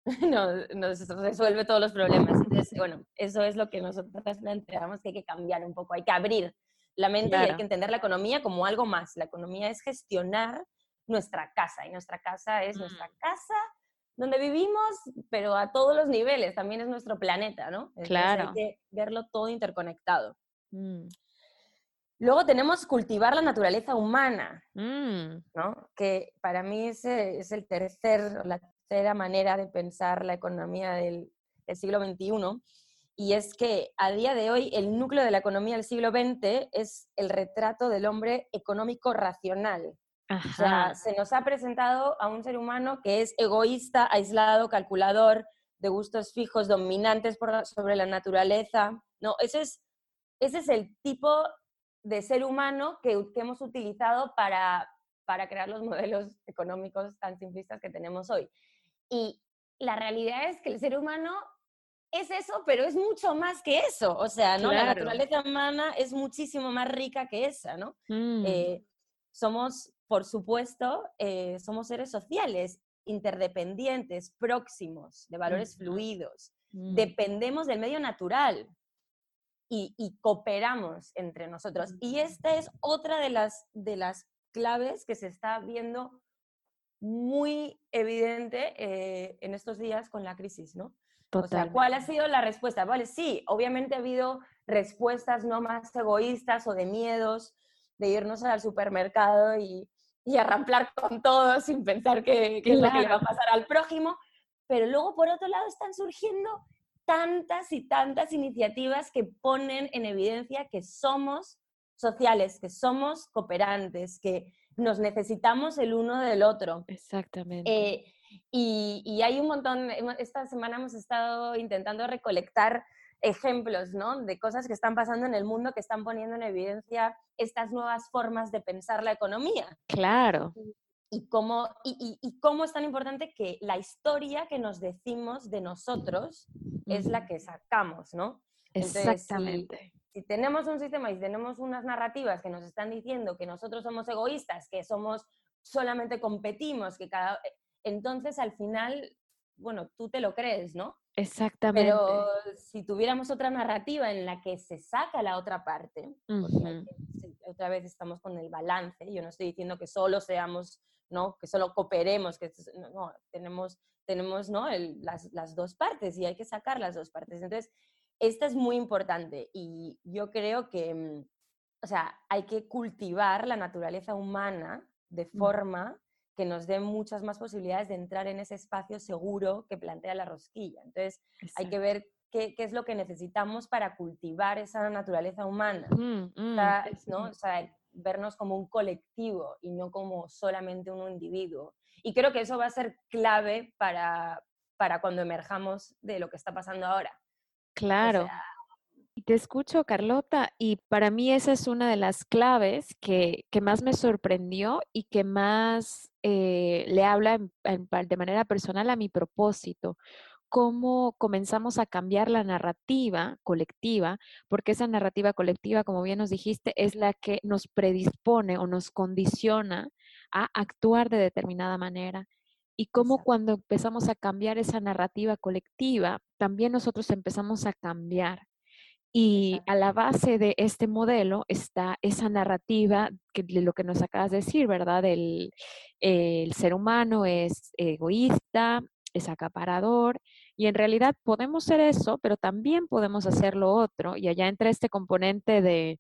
[SPEAKER 2] nos, nos, resuelve todos los problemas. Entonces, bueno, eso es lo que nosotros planteamos que hay que cambiar un poco, hay que abrir la mente y hay que entender la economía como algo más. La economía es gestionar nuestra casa y nuestra casa es nuestra mm. casa donde vivimos, pero a todos los niveles, también es nuestro planeta, ¿no?
[SPEAKER 1] claro.
[SPEAKER 2] Hay que verlo todo interconectado. Mm. Luego tenemos cultivar la naturaleza humana, mm. ¿no? Que para mí es el tercer, la tercera manera de pensar la economía del, del siglo XXI. Y es que a día de hoy el núcleo de la economía del siglo XX es el retrato del hombre económico racional, o sea, se nos ha presentado a un ser humano que es egoísta, aislado, calculador, de gustos fijos, dominantes sobre la naturaleza. No, ese es, ese es el tipo de ser humano que, hemos utilizado para, para crear los modelos económicos tan simplistas que tenemos hoy. Y la realidad es que el ser humano es eso, pero es mucho más que eso. O sea, ¿no? La naturaleza humana es muchísimo más rica que esa, ¿no? Mm. Eh, somos por supuesto, eh, somos seres sociales, interdependientes, próximos, de valores fluidos. Mm. Dependemos del medio natural y, cooperamos entre nosotros. Y esta es otra de las, de las claves que se está viendo muy evidente eh, en estos días con la crisis, ¿no? O sea, ¿cuál ha sido la respuesta? Vale, sí, obviamente ha habido respuestas no más egoístas o de miedos, de irnos al supermercado y, y arramplar con todo sin pensar qué, es lo que le va a pasar al prójimo. Pero luego, por otro lado, están surgiendo tantas y tantas iniciativas que ponen en evidencia que somos sociales, que somos cooperantes, que nos necesitamos el uno del otro.
[SPEAKER 1] Exactamente.
[SPEAKER 2] Eh, y, y, hay un montón, esta semana hemos estado intentando recolectar ejemplos, ¿no? De cosas que están pasando en el mundo que están poniendo en evidencia estas nuevas formas de pensar la economía.
[SPEAKER 1] Claro.
[SPEAKER 2] Y cómo, y, cómo es tan importante que la historia que nos decimos de nosotros es la que sacamos, ¿no?
[SPEAKER 1] Exactamente.
[SPEAKER 2] Si, tenemos un sistema y tenemos unas narrativas que nos están diciendo que nosotros somos egoístas, que somos solamente competimos, que cada entonces al final bueno, tú te lo crees, ¿no?
[SPEAKER 1] Exactamente.
[SPEAKER 2] Pero si tuviéramos otra narrativa en la que se saca la otra parte, otra vez estamos con el balance, yo no estoy diciendo que solo seamos, ¿no? Que solo cooperemos, que no, tenemos, tenemos ¿no? las, las dos partes y hay que sacar las dos partes. Entonces, esta es muy importante y yo creo que, mm, o sea, hay que cultivar la naturaleza humana de forma que nos dé muchas más posibilidades de entrar en ese espacio seguro que plantea la rosquilla. Entonces, hay que ver qué, qué, es lo que necesitamos para cultivar esa naturaleza humana. Mm, mm, ¿no? O sea, vernos como un colectivo y no como solamente un individuo. Y creo que eso va a ser clave para, para cuando emerjamos de lo que está pasando ahora.
[SPEAKER 1] Claro. Te escucho, Carlota, y para mí esa es una de las claves que, que más me sorprendió y que más eh, le habla de manera personal a mi propósito cómo comenzamos a cambiar la narrativa colectiva, porque esa narrativa colectiva, como bien nos dijiste, es la que nos predispone o nos condiciona a actuar de determinada manera y cómo cuando empezamos a cambiar esa narrativa colectiva, también nosotros empezamos a cambiar. Y a la base de este modelo está esa narrativa que, de lo que nos acabas de decir, ¿verdad? El, el ser humano es egoísta, es acaparador, y en realidad podemos ser eso, pero también podemos hacer lo otro. Y allá entra este componente de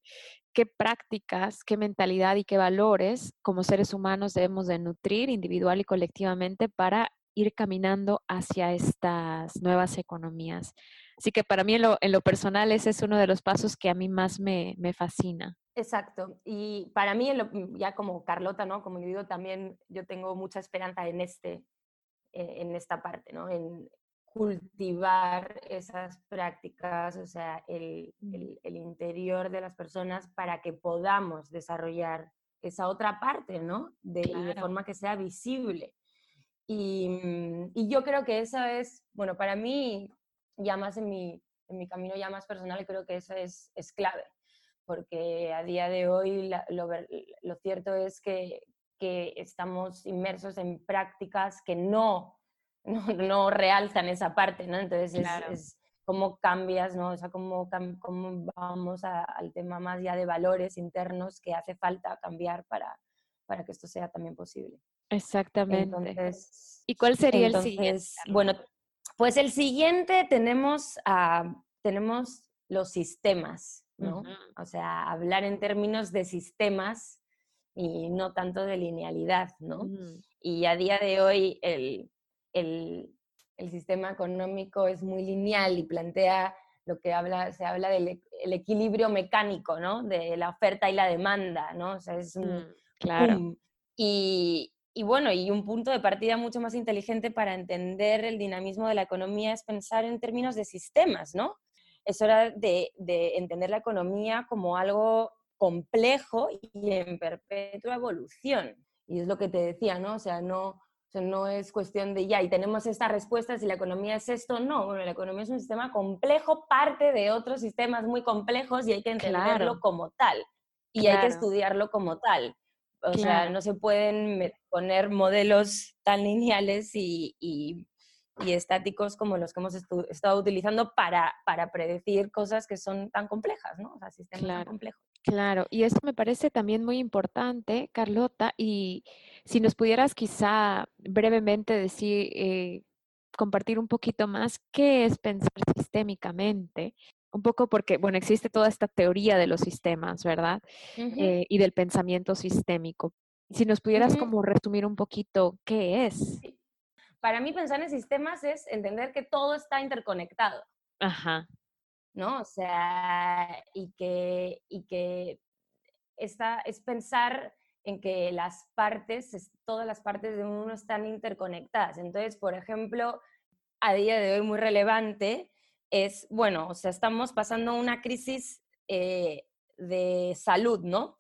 [SPEAKER 1] qué prácticas, qué mentalidad y qué valores como seres humanos debemos de nutrir individual y colectivamente para ir caminando hacia estas nuevas economías. Así que para mí en lo, personal ese es uno de los pasos que a mí más me, fascina.
[SPEAKER 2] Exacto. Y para mí, ya como Carlota, ¿no? Como individuo también yo tengo mucha esperanza en, este, eh, en esta parte, ¿no? En, cultivar esas prácticas, o sea, el, el, interior de las personas para que podamos desarrollar esa otra parte, ¿no? De, de forma que sea visible. Y, mm, y, yo creo que eso es, bueno, para mí, ya más en mi, en mi camino ya más personal, creo que eso es, es clave, porque a día de hoy lo, lo, cierto es que, que estamos inmersos en prácticas que no no, realzan esa parte, ¿no? Entonces es, cómo cambias, ¿no? O sea, cómo, cómo vamos al tema más ya de valores internos que hace falta cambiar para, para que esto sea también posible.
[SPEAKER 1] Exactamente. ¿Y cuál sería el siguiente?
[SPEAKER 2] Bueno, pues el siguiente tenemos, tenemos los sistemas, ¿no? O sea, hablar en términos de sistemas y no tanto de linealidad, ¿no? Y a día de hoy el, el, sistema económico es muy lineal y plantea lo que habla, se habla del e, el equilibrio mecánico, ¿no? De la oferta y la demanda, ¿no? O sea, es un...
[SPEAKER 1] Mm, claro.
[SPEAKER 2] Y, bueno, y un punto de partida mucho más inteligente para entender el dinamismo de la economía es pensar en términos de sistemas, ¿no? Es hora de, de entender la economía como algo complejo y en perpetua evolución. Y es lo que te decía, ¿no? O sea, no, no es cuestión de ya, y tenemos estas respuestas y la economía es esto. No, bueno, la economía es un sistema complejo, parte de otros sistemas muy complejos y hay que entenderlo como tal. Y hay que estudiarlo como tal. O sea, no se pueden poner modelos tan lineales y, y, estáticos como los que hemos estado utilizando para, para predecir cosas que son tan complejas, ¿no? O sea, sistemas tan complejos.
[SPEAKER 1] Claro, y eso me parece también muy importante, Carlota, y si nos pudieras quizá brevemente decir, eh, compartir un poquito más qué es pensar sistémicamente, un poco porque, bueno, existe toda esta teoría de los sistemas, ¿verdad? Eh, y del pensamiento sistémico. Si nos pudieras como resumir un poquito qué es.
[SPEAKER 2] Para mí pensar en sistemas es entender que todo está interconectado.
[SPEAKER 1] Ajá.
[SPEAKER 2] ¿no? O sea, y que, y que esta, es pensar en que las partes, todas las partes de uno están interconectadas. Entonces, por ejemplo, a día de hoy muy relevante es, bueno, o sea, estamos pasando una crisis eh, de salud, ¿no?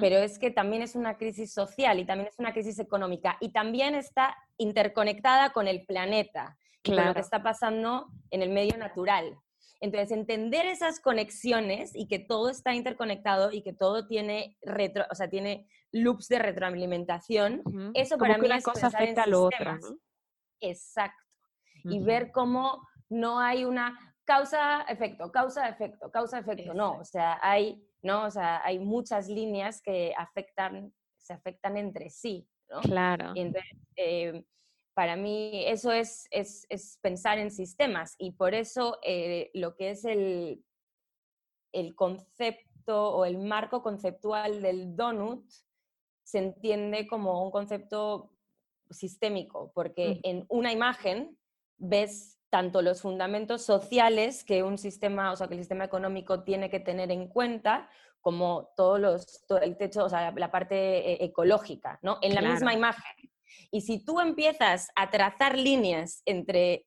[SPEAKER 2] Pero es que también es una crisis social y también es una crisis económica y también está interconectada con el planeta, con lo que está pasando en el medio natural. Entonces, entender esas conexiones y que todo está interconectado y que todo tiene retro, o sea, tiene loops de retroalimentación, eso para mí
[SPEAKER 1] una
[SPEAKER 2] es
[SPEAKER 1] cosa afecta a la otra.
[SPEAKER 2] Exacto. y ver cómo no hay una causa-efecto, causa-efecto, causa-efecto, no, o sea, hay, ¿no? O sea, hay muchas líneas que afectan, se afectan entre sí, ¿no?
[SPEAKER 1] Claro.
[SPEAKER 2] Y entonces, eh, para mí eso es, es, es, pensar en sistemas y por eso eh, lo que es el, el concepto o el marco conceptual del donut se entiende como un concepto sistémico, porque en una imagen ves tanto los fundamentos sociales que un sistema, o sea, que el sistema económico tiene que tener en cuenta, como todos los, todo el techo, o sea, la parte eh, ecológica, ¿no? En la misma imagen. Y si tú empiezas a trazar líneas entre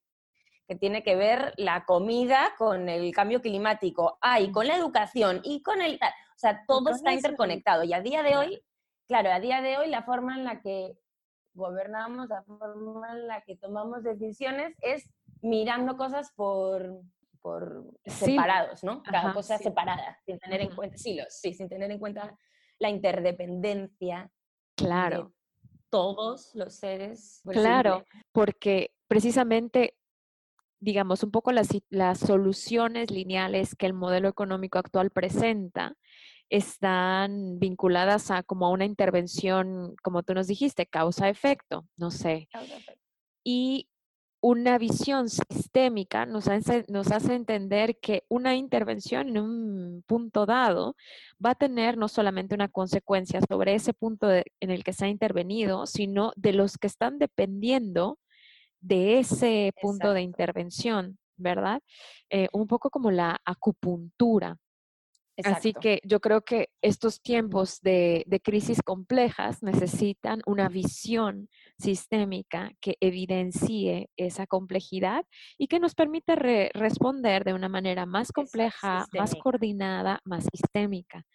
[SPEAKER 2] que tiene que ver la comida con el cambio climático, ah, y con la educación, y con el... O sea, todo está interconectado. Y a día de hoy, claro, a día de hoy la forma en la que gobernamos, la forma en la que tomamos decisiones es mirando cosas por, por separados, ¿no? Cada cosa separada, sin tener en cuenta, sí, sí, sin tener en cuenta la interdependencia.
[SPEAKER 1] Claro.
[SPEAKER 2] De todos los seres.
[SPEAKER 1] Claro, porque precisamente digamos, un poco las, las, soluciones lineales que el modelo económico actual presenta están vinculadas a como a una intervención, como tú nos dijiste, causa-efecto, no sé. Y una visión sistémica nos hace, nos hace entender que una intervención en un punto dado va a tener no solamente una consecuencia sobre ese punto en el que se ha intervenido, sino de los que están dependiendo de ese punto de intervención, ¿verdad? Eh, un poco como la acupuntura. Así que yo creo que estos tiempos de, crisis complejas necesitan una visión sistémica que evidencie esa complejidad y que nos permita responder de una manera más compleja, más coordinada, más sistémica.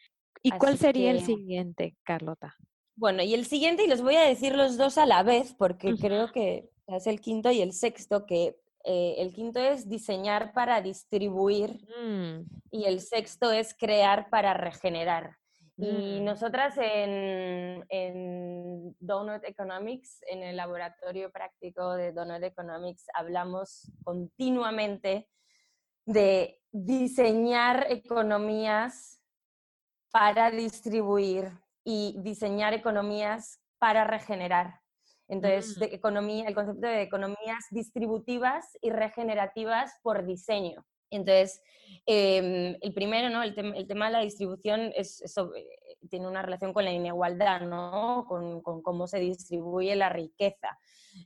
[SPEAKER 1] ¿Y cuál sería el siguiente, Carlota?
[SPEAKER 2] Bueno, y el siguiente, y los voy a decir los dos a la vez, porque creo que es el quinto y el sexto, que eh, el quinto es diseñar para distribuir mm. y el sexto es crear para regenerar. Y mm. nosotras en, en, Donut Economics, en el laboratorio práctico de Donut Economics, hablamos continuamente de diseñar economías para distribuir y diseñar economías para regenerar. Entonces, mm. de economía, el concepto de economías distributivas y regenerativas por diseño. Entonces, em, el primero, ¿no? el, tema de la distribución es, tiene una relación con la inigualdad, ¿no? Con, cómo se distribuye la riqueza.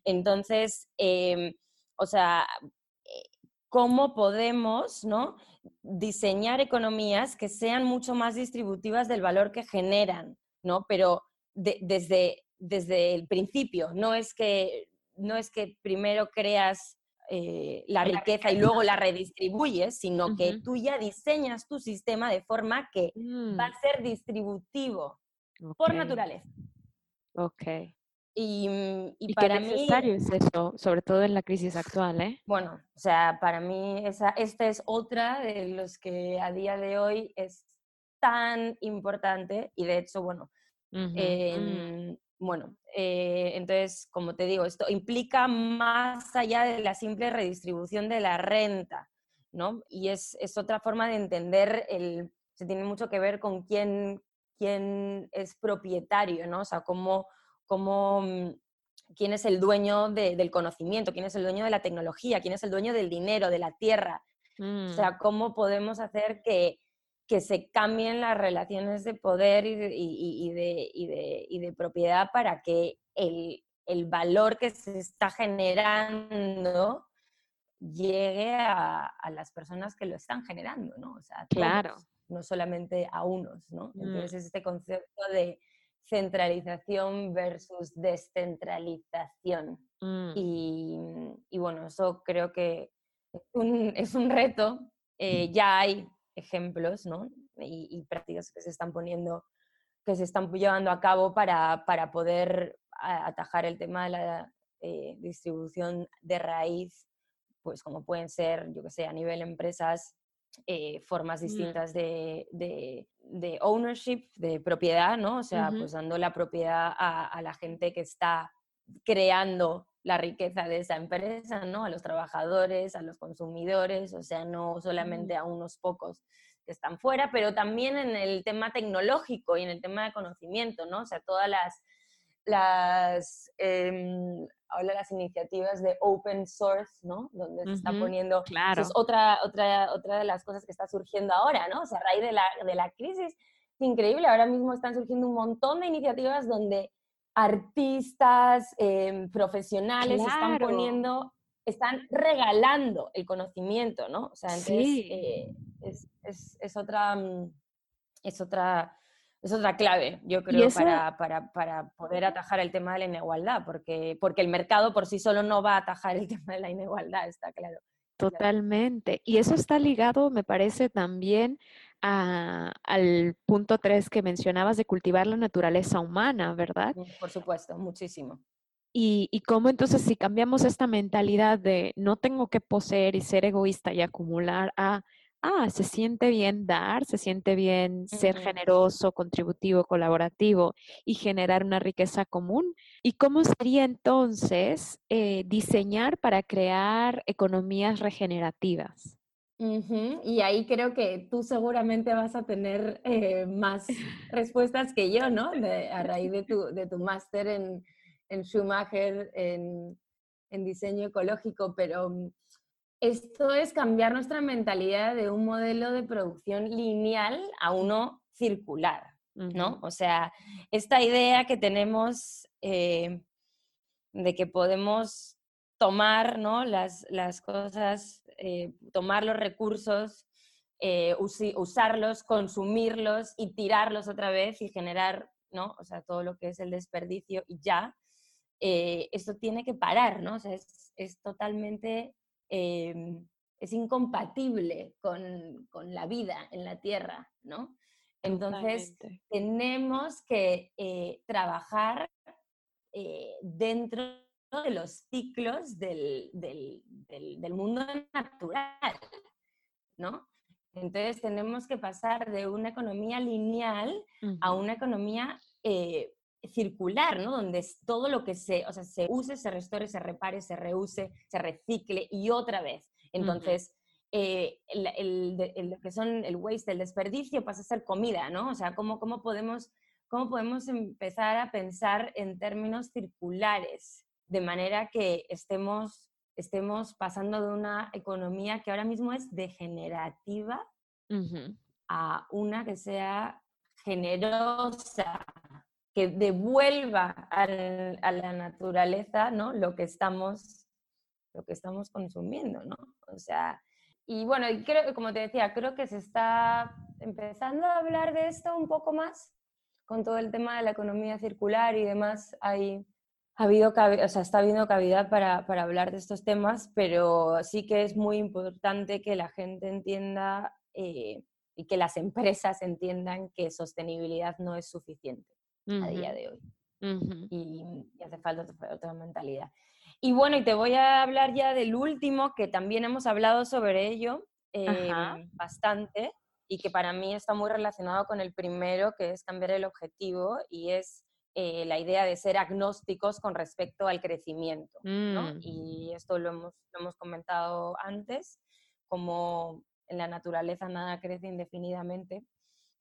[SPEAKER 2] Entonces, em, o sea, eh, ¿cómo podemos ¿no? diseñar economías que sean mucho más distributivas del valor que generan, ¿no? Pero desde desde el principio, no es que, no es que primero creas eh, la, riqueza, y luego la redistribuyes, sino que tú ya diseñas tu sistema de forma que va a mm. ser distributivo por naturaleza.
[SPEAKER 1] Ok.
[SPEAKER 2] Y, mm, y,
[SPEAKER 1] para qué necesario es eso, sobre todo en la crisis actual, ¿eh?
[SPEAKER 2] Bueno, o sea, para mí esa, esta es otra de los que a día de hoy es tan importante y de hecho, bueno, bueno, eh, entonces, como te digo, esto implica más allá de la simple redistribución de la renta, ¿no? Y es, otra forma de entender, el, se tiene mucho que ver con quién, quién es propietario, ¿no? O sea, cómo, cómo, mm, quién es el dueño del conocimiento, quién es el dueño de la tecnología, quién es el dueño del dinero, de la tierra. O mm. sea, cómo podemos hacer que que se cambien las relaciones de poder y de, de, propiedad para que el, valor que se está generando llegue a, las personas que lo están generando, ¿no? O sea,
[SPEAKER 1] claro.
[SPEAKER 2] no solamente a unos, ¿no?
[SPEAKER 1] Mm.
[SPEAKER 2] Entonces, este concepto de centralización versus descentralización. Mm. Y, bueno, eso creo que es un, reto. Eh, ya hay ejemplos ¿no? y, prácticas que se están poniendo, que se están llevando a cabo para, para poder atajar el tema de la eh, distribución de raíz, pues como pueden ser, yo que sé, a nivel empresas, eh, formas mm. distintas de, de, de, ownership, de propiedad, ¿no? O sea, pues dando la propiedad a, a, la gente que está creando la riqueza de esa empresa, ¿no? A los trabajadores, a los consumidores, o sea, no solamente a unos pocos que están fuera, pero también en el tema tecnológico y en el tema de conocimiento, ¿no? O sea, todas las, las, eh, las iniciativas de open source, ¿no? Donde se está poniendo,
[SPEAKER 1] claro.
[SPEAKER 2] es otra, otra, otra de las cosas que está surgiendo ahora, ¿no? O sea, a raíz de la, de la crisis, es increíble, ahora mismo están surgiendo un montón de iniciativas donde artistas, em, profesionales están poniendo, están regalando el conocimiento, ¿no? O sea, entonces eh, es, otra, mm, es otra, es otra clave, yo creo, para, para, poder atajar el tema de la inigualdad, porque, porque el mercado por sí solo no va a atajar el tema de la inigualdad, está claro.
[SPEAKER 1] Totalmente. Y eso está ligado, me parece, también al punto 3 que mencionabas de cultivar la naturaleza humana, ¿verdad?
[SPEAKER 2] Por supuesto, muchísimo.
[SPEAKER 1] Y, y cómo entonces si cambiamos esta mentalidad de no tengo que poseer y ser egoísta y acumular a ah, se siente bien dar, se siente bien ser generoso, contributivo, colaborativo y generar una riqueza común. ¿Y cómo sería entonces eh, diseñar para crear economías regenerativas?
[SPEAKER 2] Y ahí creo que tú seguramente vas a tener eh, más respuestas que yo, ¿no? a raíz de tu, de tu máster en, en Schumacher, en, en diseño ecológico, pero mm, esto es cambiar nuestra mentalidad de un modelo de producción lineal a uno circular, ¿no? O sea, esta idea que tenemos eh, de que podemos tomar ¿no? las, cosas, eh, tomar los recursos, eh, usarlos, consumirlos y tirarlos otra vez y generar, ¿no? O sea, todo lo que es el desperdicio y ya. esto tiene que parar, ¿no? O sea, es, es totalmente Em, es incompatible con, la vida en la Tierra, ¿no? Entonces, tenemos que eh, trabajar eh, dentro de los ciclos del, mundo natural, ¿no? Entonces, tenemos que pasar de una economía lineal a una economía eh, circular, ¿no? Donde todo lo que se, o sea, se use, se restaure, se repare, se reuse, se recicle y otra vez. Entonces, eh, lo que son el waste, el desperdicio, pasa a ser comida, ¿no? O sea, ¿cómo, cómo, podemos, ¿cómo podemos empezar a pensar en términos circulares? De manera que estemos, estemos pasando de una economía que ahora mismo es degenerativa a una que sea generosa, que devuelva a la naturaleza ¿no? lo, que estamos, lo que estamos consumiendo, ¿no? O sea, y bueno, creo, como te decía, creo que se está empezando a hablar de esto un poco más con todo el tema de la economía circular y demás. Hay, ha habido, o sea, está habiendo cavidad para, para hablar de estos temas, pero sí que es muy importante que la gente entienda eh, y que las empresas entiendan que sostenibilidad no es suficiente a día de hoy. y, hace falta otra, mentalidad. Y bueno, y te voy a hablar ya del último, que también hemos hablado sobre ello em, bastante y que para mí está muy relacionado con el primero, que es cambiar el objetivo y es eh, la idea de ser agnósticos con respecto al crecimiento. Mm. Y esto lo hemos, lo hemos comentado antes, como en la naturaleza nada crece indefinidamente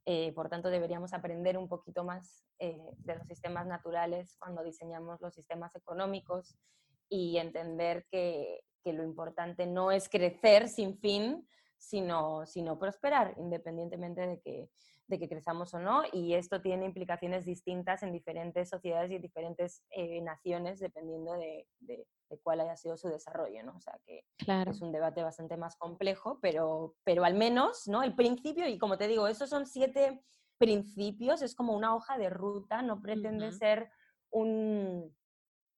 [SPEAKER 2] eh, por tanto, deberíamos aprender un poquito más eh, de los sistemas naturales cuando diseñamos los sistemas económicos y entender que, que, lo importante no es crecer sin fin, sino, sino prosperar, independientemente de que, de que crezamos o no. Y esto tiene implicaciones distintas en diferentes sociedades y diferentes eh, naciones, dependiendo de, de, cuál haya sido su desarrollo, ¿no? O sea que es un debate bastante más complejo, pero, pero al menos, ¿no? El principio, y como te digo, esos son siete principios, es como una hoja de ruta, no pretende ser un,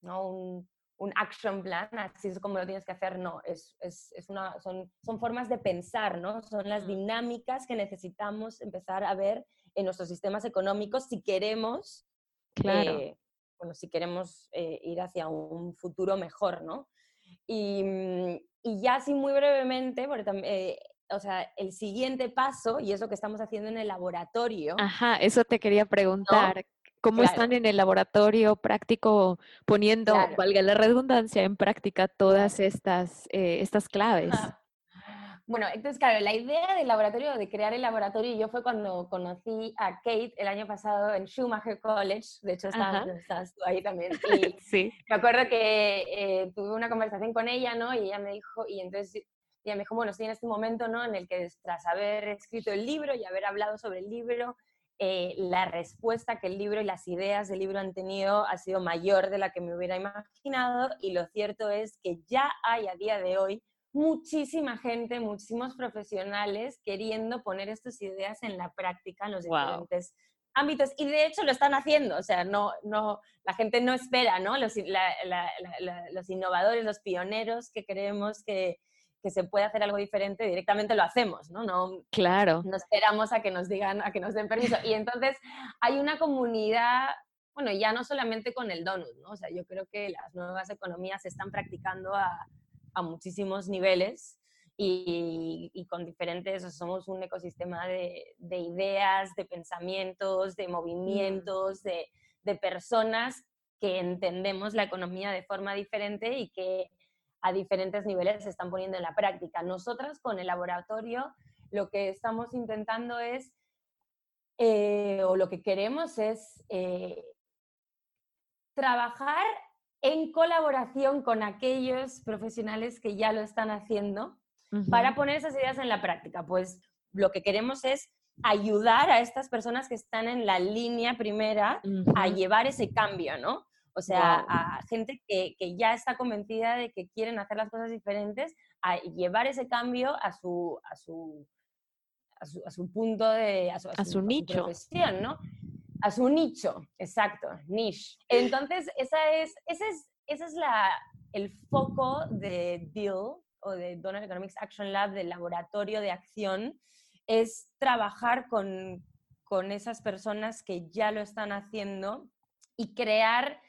[SPEAKER 2] ¿no? un, un, action plan, así es como lo tienes que hacer, no, es, es, es una, son, son formas de pensar, ¿no? Son las dinámicas que necesitamos empezar a ver en nuestros sistemas económicos si queremos
[SPEAKER 1] claro. Eh,
[SPEAKER 2] bueno, si queremos eh, ir hacia un futuro mejor, ¿no? Y, mm, y ya así muy brevemente, porque eh, o sea, el siguiente paso, y es lo que estamos haciendo en el laboratorio.
[SPEAKER 1] Ajá, eso te quería preguntar. Cómo están en el laboratorio práctico poniendo, valga la redundancia, en práctica todas estas, eh, estas claves.
[SPEAKER 2] Bueno, entonces, claro, la idea del laboratorio, de crear el laboratorio, yo fue cuando conocí a Kate el año pasado en Schumacher College, de hecho estabas, tú ahí también, y sí. me acuerdo que eh, tuve una conversación con ella, ¿no? Y ella me dijo, y entonces ella me dijo, bueno, estoy en este momento, ¿no? En el que tras haber escrito el libro y haber hablado sobre el libro, eh, la respuesta que el libro y las ideas del libro han tenido ha sido mayor de la que me hubiera imaginado y lo cierto es que ya hay a día de hoy muchísima gente, muchísimos profesionales queriendo poner estas ideas en la práctica en los diferentes ámbitos y de hecho lo están haciendo, o sea, no, no, la gente no espera, ¿no? Los, los innovadores, los pioneros que creemos que, que, se puede hacer algo diferente, directamente lo hacemos, ¿no? No,
[SPEAKER 1] claro.
[SPEAKER 2] no esperamos a que nos digan, a que nos den permiso. Y entonces hay una comunidad bueno, ya no solamente con el donut, ¿no? O sea, yo creo que las nuevas economías se están practicando a, a muchísimos niveles y, con diferentes, somos un ecosistema de, ideas, de pensamientos, de mm. movimientos, de, personas que entendemos la economía de forma diferente y que a diferentes niveles se están poniendo en la práctica. Nosotras con el laboratorio lo que estamos intentando es, eh, o lo que queremos es eh, trabajar en colaboración con aquellos profesionales que ya lo están haciendo para poner esas ideas en la práctica. Pues lo que queremos es ayudar a estas personas que están en la línea primera a llevar ese cambio, ¿no? O sea, a gente que, ya está convencida de que quieren hacer las cosas diferentes, a llevar ese cambio a su, a su, a su, punto de...
[SPEAKER 1] A su, nicho.
[SPEAKER 2] ¿no? a su nicho, exacto, niche. Entonces, esa es, ese es, ese es la, el foco de DEAL o de Donor Economics Action Lab, del laboratorio de acción, es trabajar con, con esas personas que ya lo están haciendo y crear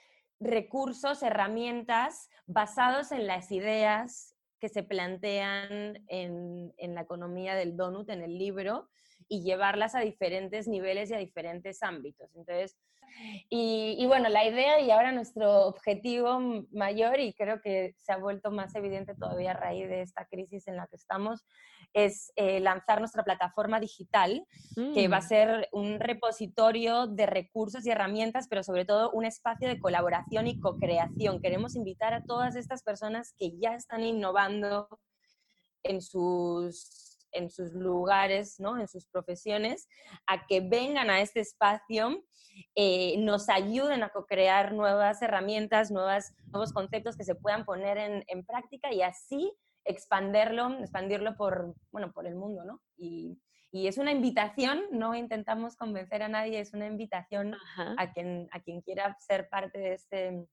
[SPEAKER 2] recursos, herramientas basados en las ideas que se plantean en, en, la economía del donut, en el libro, y llevarlas a diferentes niveles y a diferentes ámbitos. Entonces, y, bueno, la idea y ahora nuestro objetivo mayor, y creo que se ha vuelto más evidente todavía a raíz de esta crisis en la que estamos, es eh, lanzar nuestra plataforma digital, que va a mm. ser un repositorio de recursos y herramientas, pero sobre todo un espacio de colaboración y co-creación. Queremos invitar a todas estas personas que ya están innovando en sus en sus lugares, ¿no? en sus profesiones, a que vengan a este espacio, eh, nos ayuden a co-crear nuevas herramientas, nuevas, nuevos conceptos que se puedan poner en, práctica y así expanderlo, expandirlo por, bueno, por el mundo, ¿no? Y, es una invitación, no intentamos convencer a nadie, es una invitación a quien, a quien quiera ser parte de este,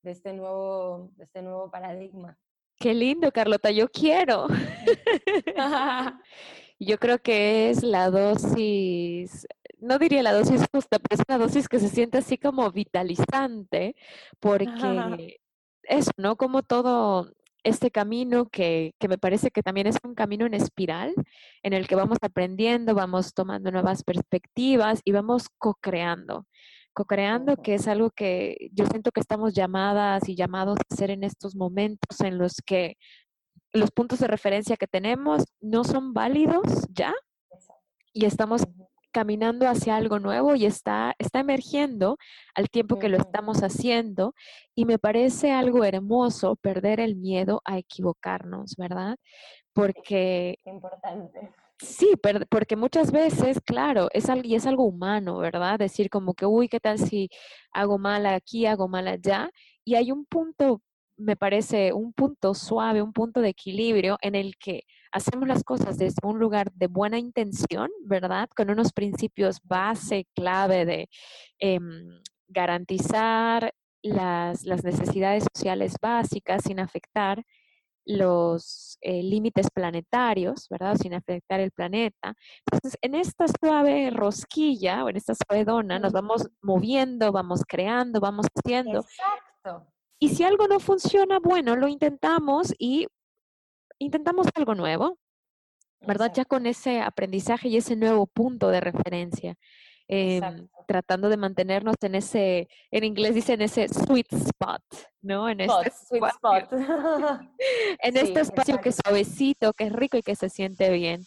[SPEAKER 2] de este, nuevo, de este nuevo paradigma.
[SPEAKER 1] Qué lindo, Carlota, yo quiero. yo creo que es la dosis, no diría la dosis justa, pero es una dosis que se siente así como vitalizante, porque es, ¿no? Como todo este camino que, que, me parece que también es un camino en espiral, en el que vamos aprendiendo, vamos tomando nuevas perspectivas y vamos co-creando co-creando, que es algo que yo siento que estamos llamadas y llamados a hacer en estos momentos en los que los puntos de referencia que tenemos no son válidos ya y estamos caminando hacia algo nuevo y está, está emergiendo al tiempo que lo estamos haciendo y me parece algo hermoso perder el miedo a equivocarnos, ¿verdad? Porque...
[SPEAKER 2] Importante
[SPEAKER 1] Sí, porque muchas veces, claro, es algo, y es algo humano, ¿verdad? Decir como que, uy, ¿qué tal si hago mal aquí, hago mal allá? Y hay un punto, me parece, un punto suave, un punto de equilibrio en el que hacemos las cosas desde un lugar de buena intención, ¿verdad? Con unos principios base, clave de em, garantizar las, las necesidades sociales básicas sin afectar los eh, límites planetarios, ¿verdad? Sin afectar el planeta. Entonces, en esta suave rosquilla o en esta suave dona nos vamos moviendo, vamos creando, vamos haciendo.
[SPEAKER 2] Exacto.
[SPEAKER 1] Y si algo no funciona, bueno, lo intentamos y intentamos algo nuevo, ¿verdad? Ya con ese aprendizaje y ese nuevo punto de referencia. Em, tratando de mantenernos en ese, en inglés dicen ese sweet spot, ¿no? En este
[SPEAKER 2] sweet spot.
[SPEAKER 1] en este espacio que es suavecito, que es rico y que se siente bien.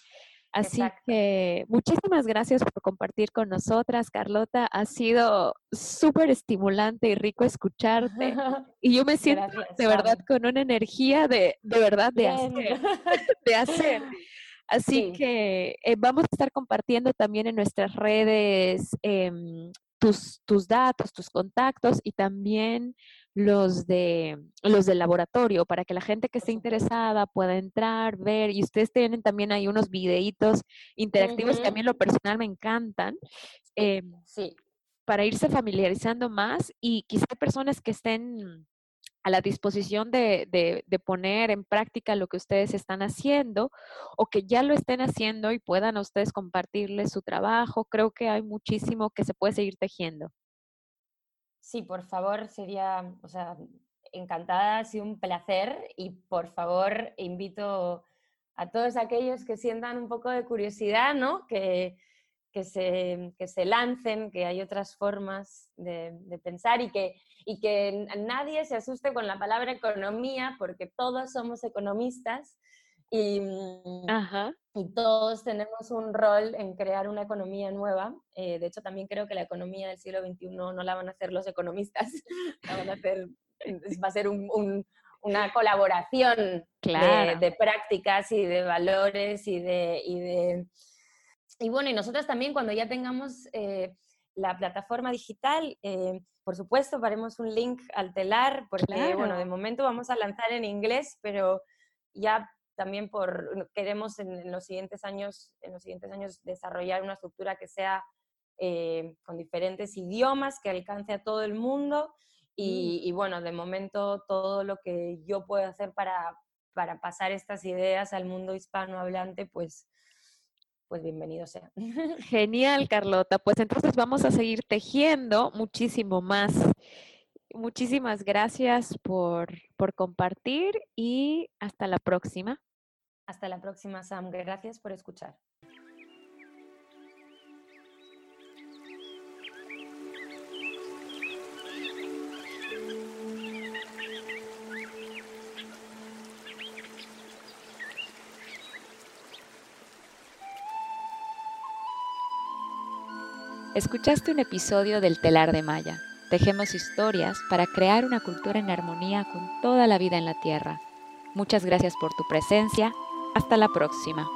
[SPEAKER 1] Así que muchísimas gracias por compartir con nosotras, Carlota. Ha sido súper estimulante y rico escucharte. Y yo me siento de verdad con una energía de, de verdad de hacer. De hacer. Así que eh, vamos a estar compartiendo también en nuestras redes em, tus, tus datos, tus contactos y también los de los del laboratorio para que la gente que esté interesada pueda entrar, ver y ustedes tienen también ahí unos videitos interactivos que a mí en lo personal me encantan.
[SPEAKER 2] Em, sí.
[SPEAKER 1] Para irse familiarizando más y quizá personas que estén la disposición de, de, poner en práctica lo que ustedes están haciendo o que ya lo estén haciendo y puedan ustedes compartirles su trabajo. Creo que hay muchísimo que se puede seguir tejiendo.
[SPEAKER 2] Sí, por favor, sería, o sea, encantada, ha sido un placer y por favor invito a todos aquellos que sientan un poco de curiosidad, ¿no? Que, que, se, que se lancen, que hay otras formas de, de, pensar y que, y que nadie se asuste con la palabra economía, porque todos somos economistas y, mm, y, todos tenemos un rol en crear una economía nueva. Eh, de hecho, también creo que la economía del siglo XXI no la van a hacer los economistas, la van a hacer, va a ser un, una colaboración de, prácticas y de valores y de, y de... Y bueno, y nosotros también cuando ya tengamos eh, la plataforma digital, eh, por supuesto, haremos un link al telar, porque bueno, de momento vamos a lanzar en inglés, pero ya también por, queremos en, los siguientes años, en los siguientes años desarrollar una estructura que sea eh, con diferentes idiomas, que alcance a todo el mundo. Mm. Y, bueno, de momento todo lo que yo puedo hacer para, para pasar estas ideas al mundo hispanohablante, pues, pues bienvenido sea.
[SPEAKER 1] Genial, Carlota. Pues entonces vamos a seguir tejiendo muchísimo más. Muchísimas gracias por, por compartir y hasta la próxima.
[SPEAKER 2] Hasta la próxima, Sam. Gracias por escuchar.
[SPEAKER 1] Escuchaste un episodio del Telar de Maya. Tejemos historias para crear una cultura en armonía con toda la vida en la Tierra. Muchas gracias por tu presencia hasta la próxima.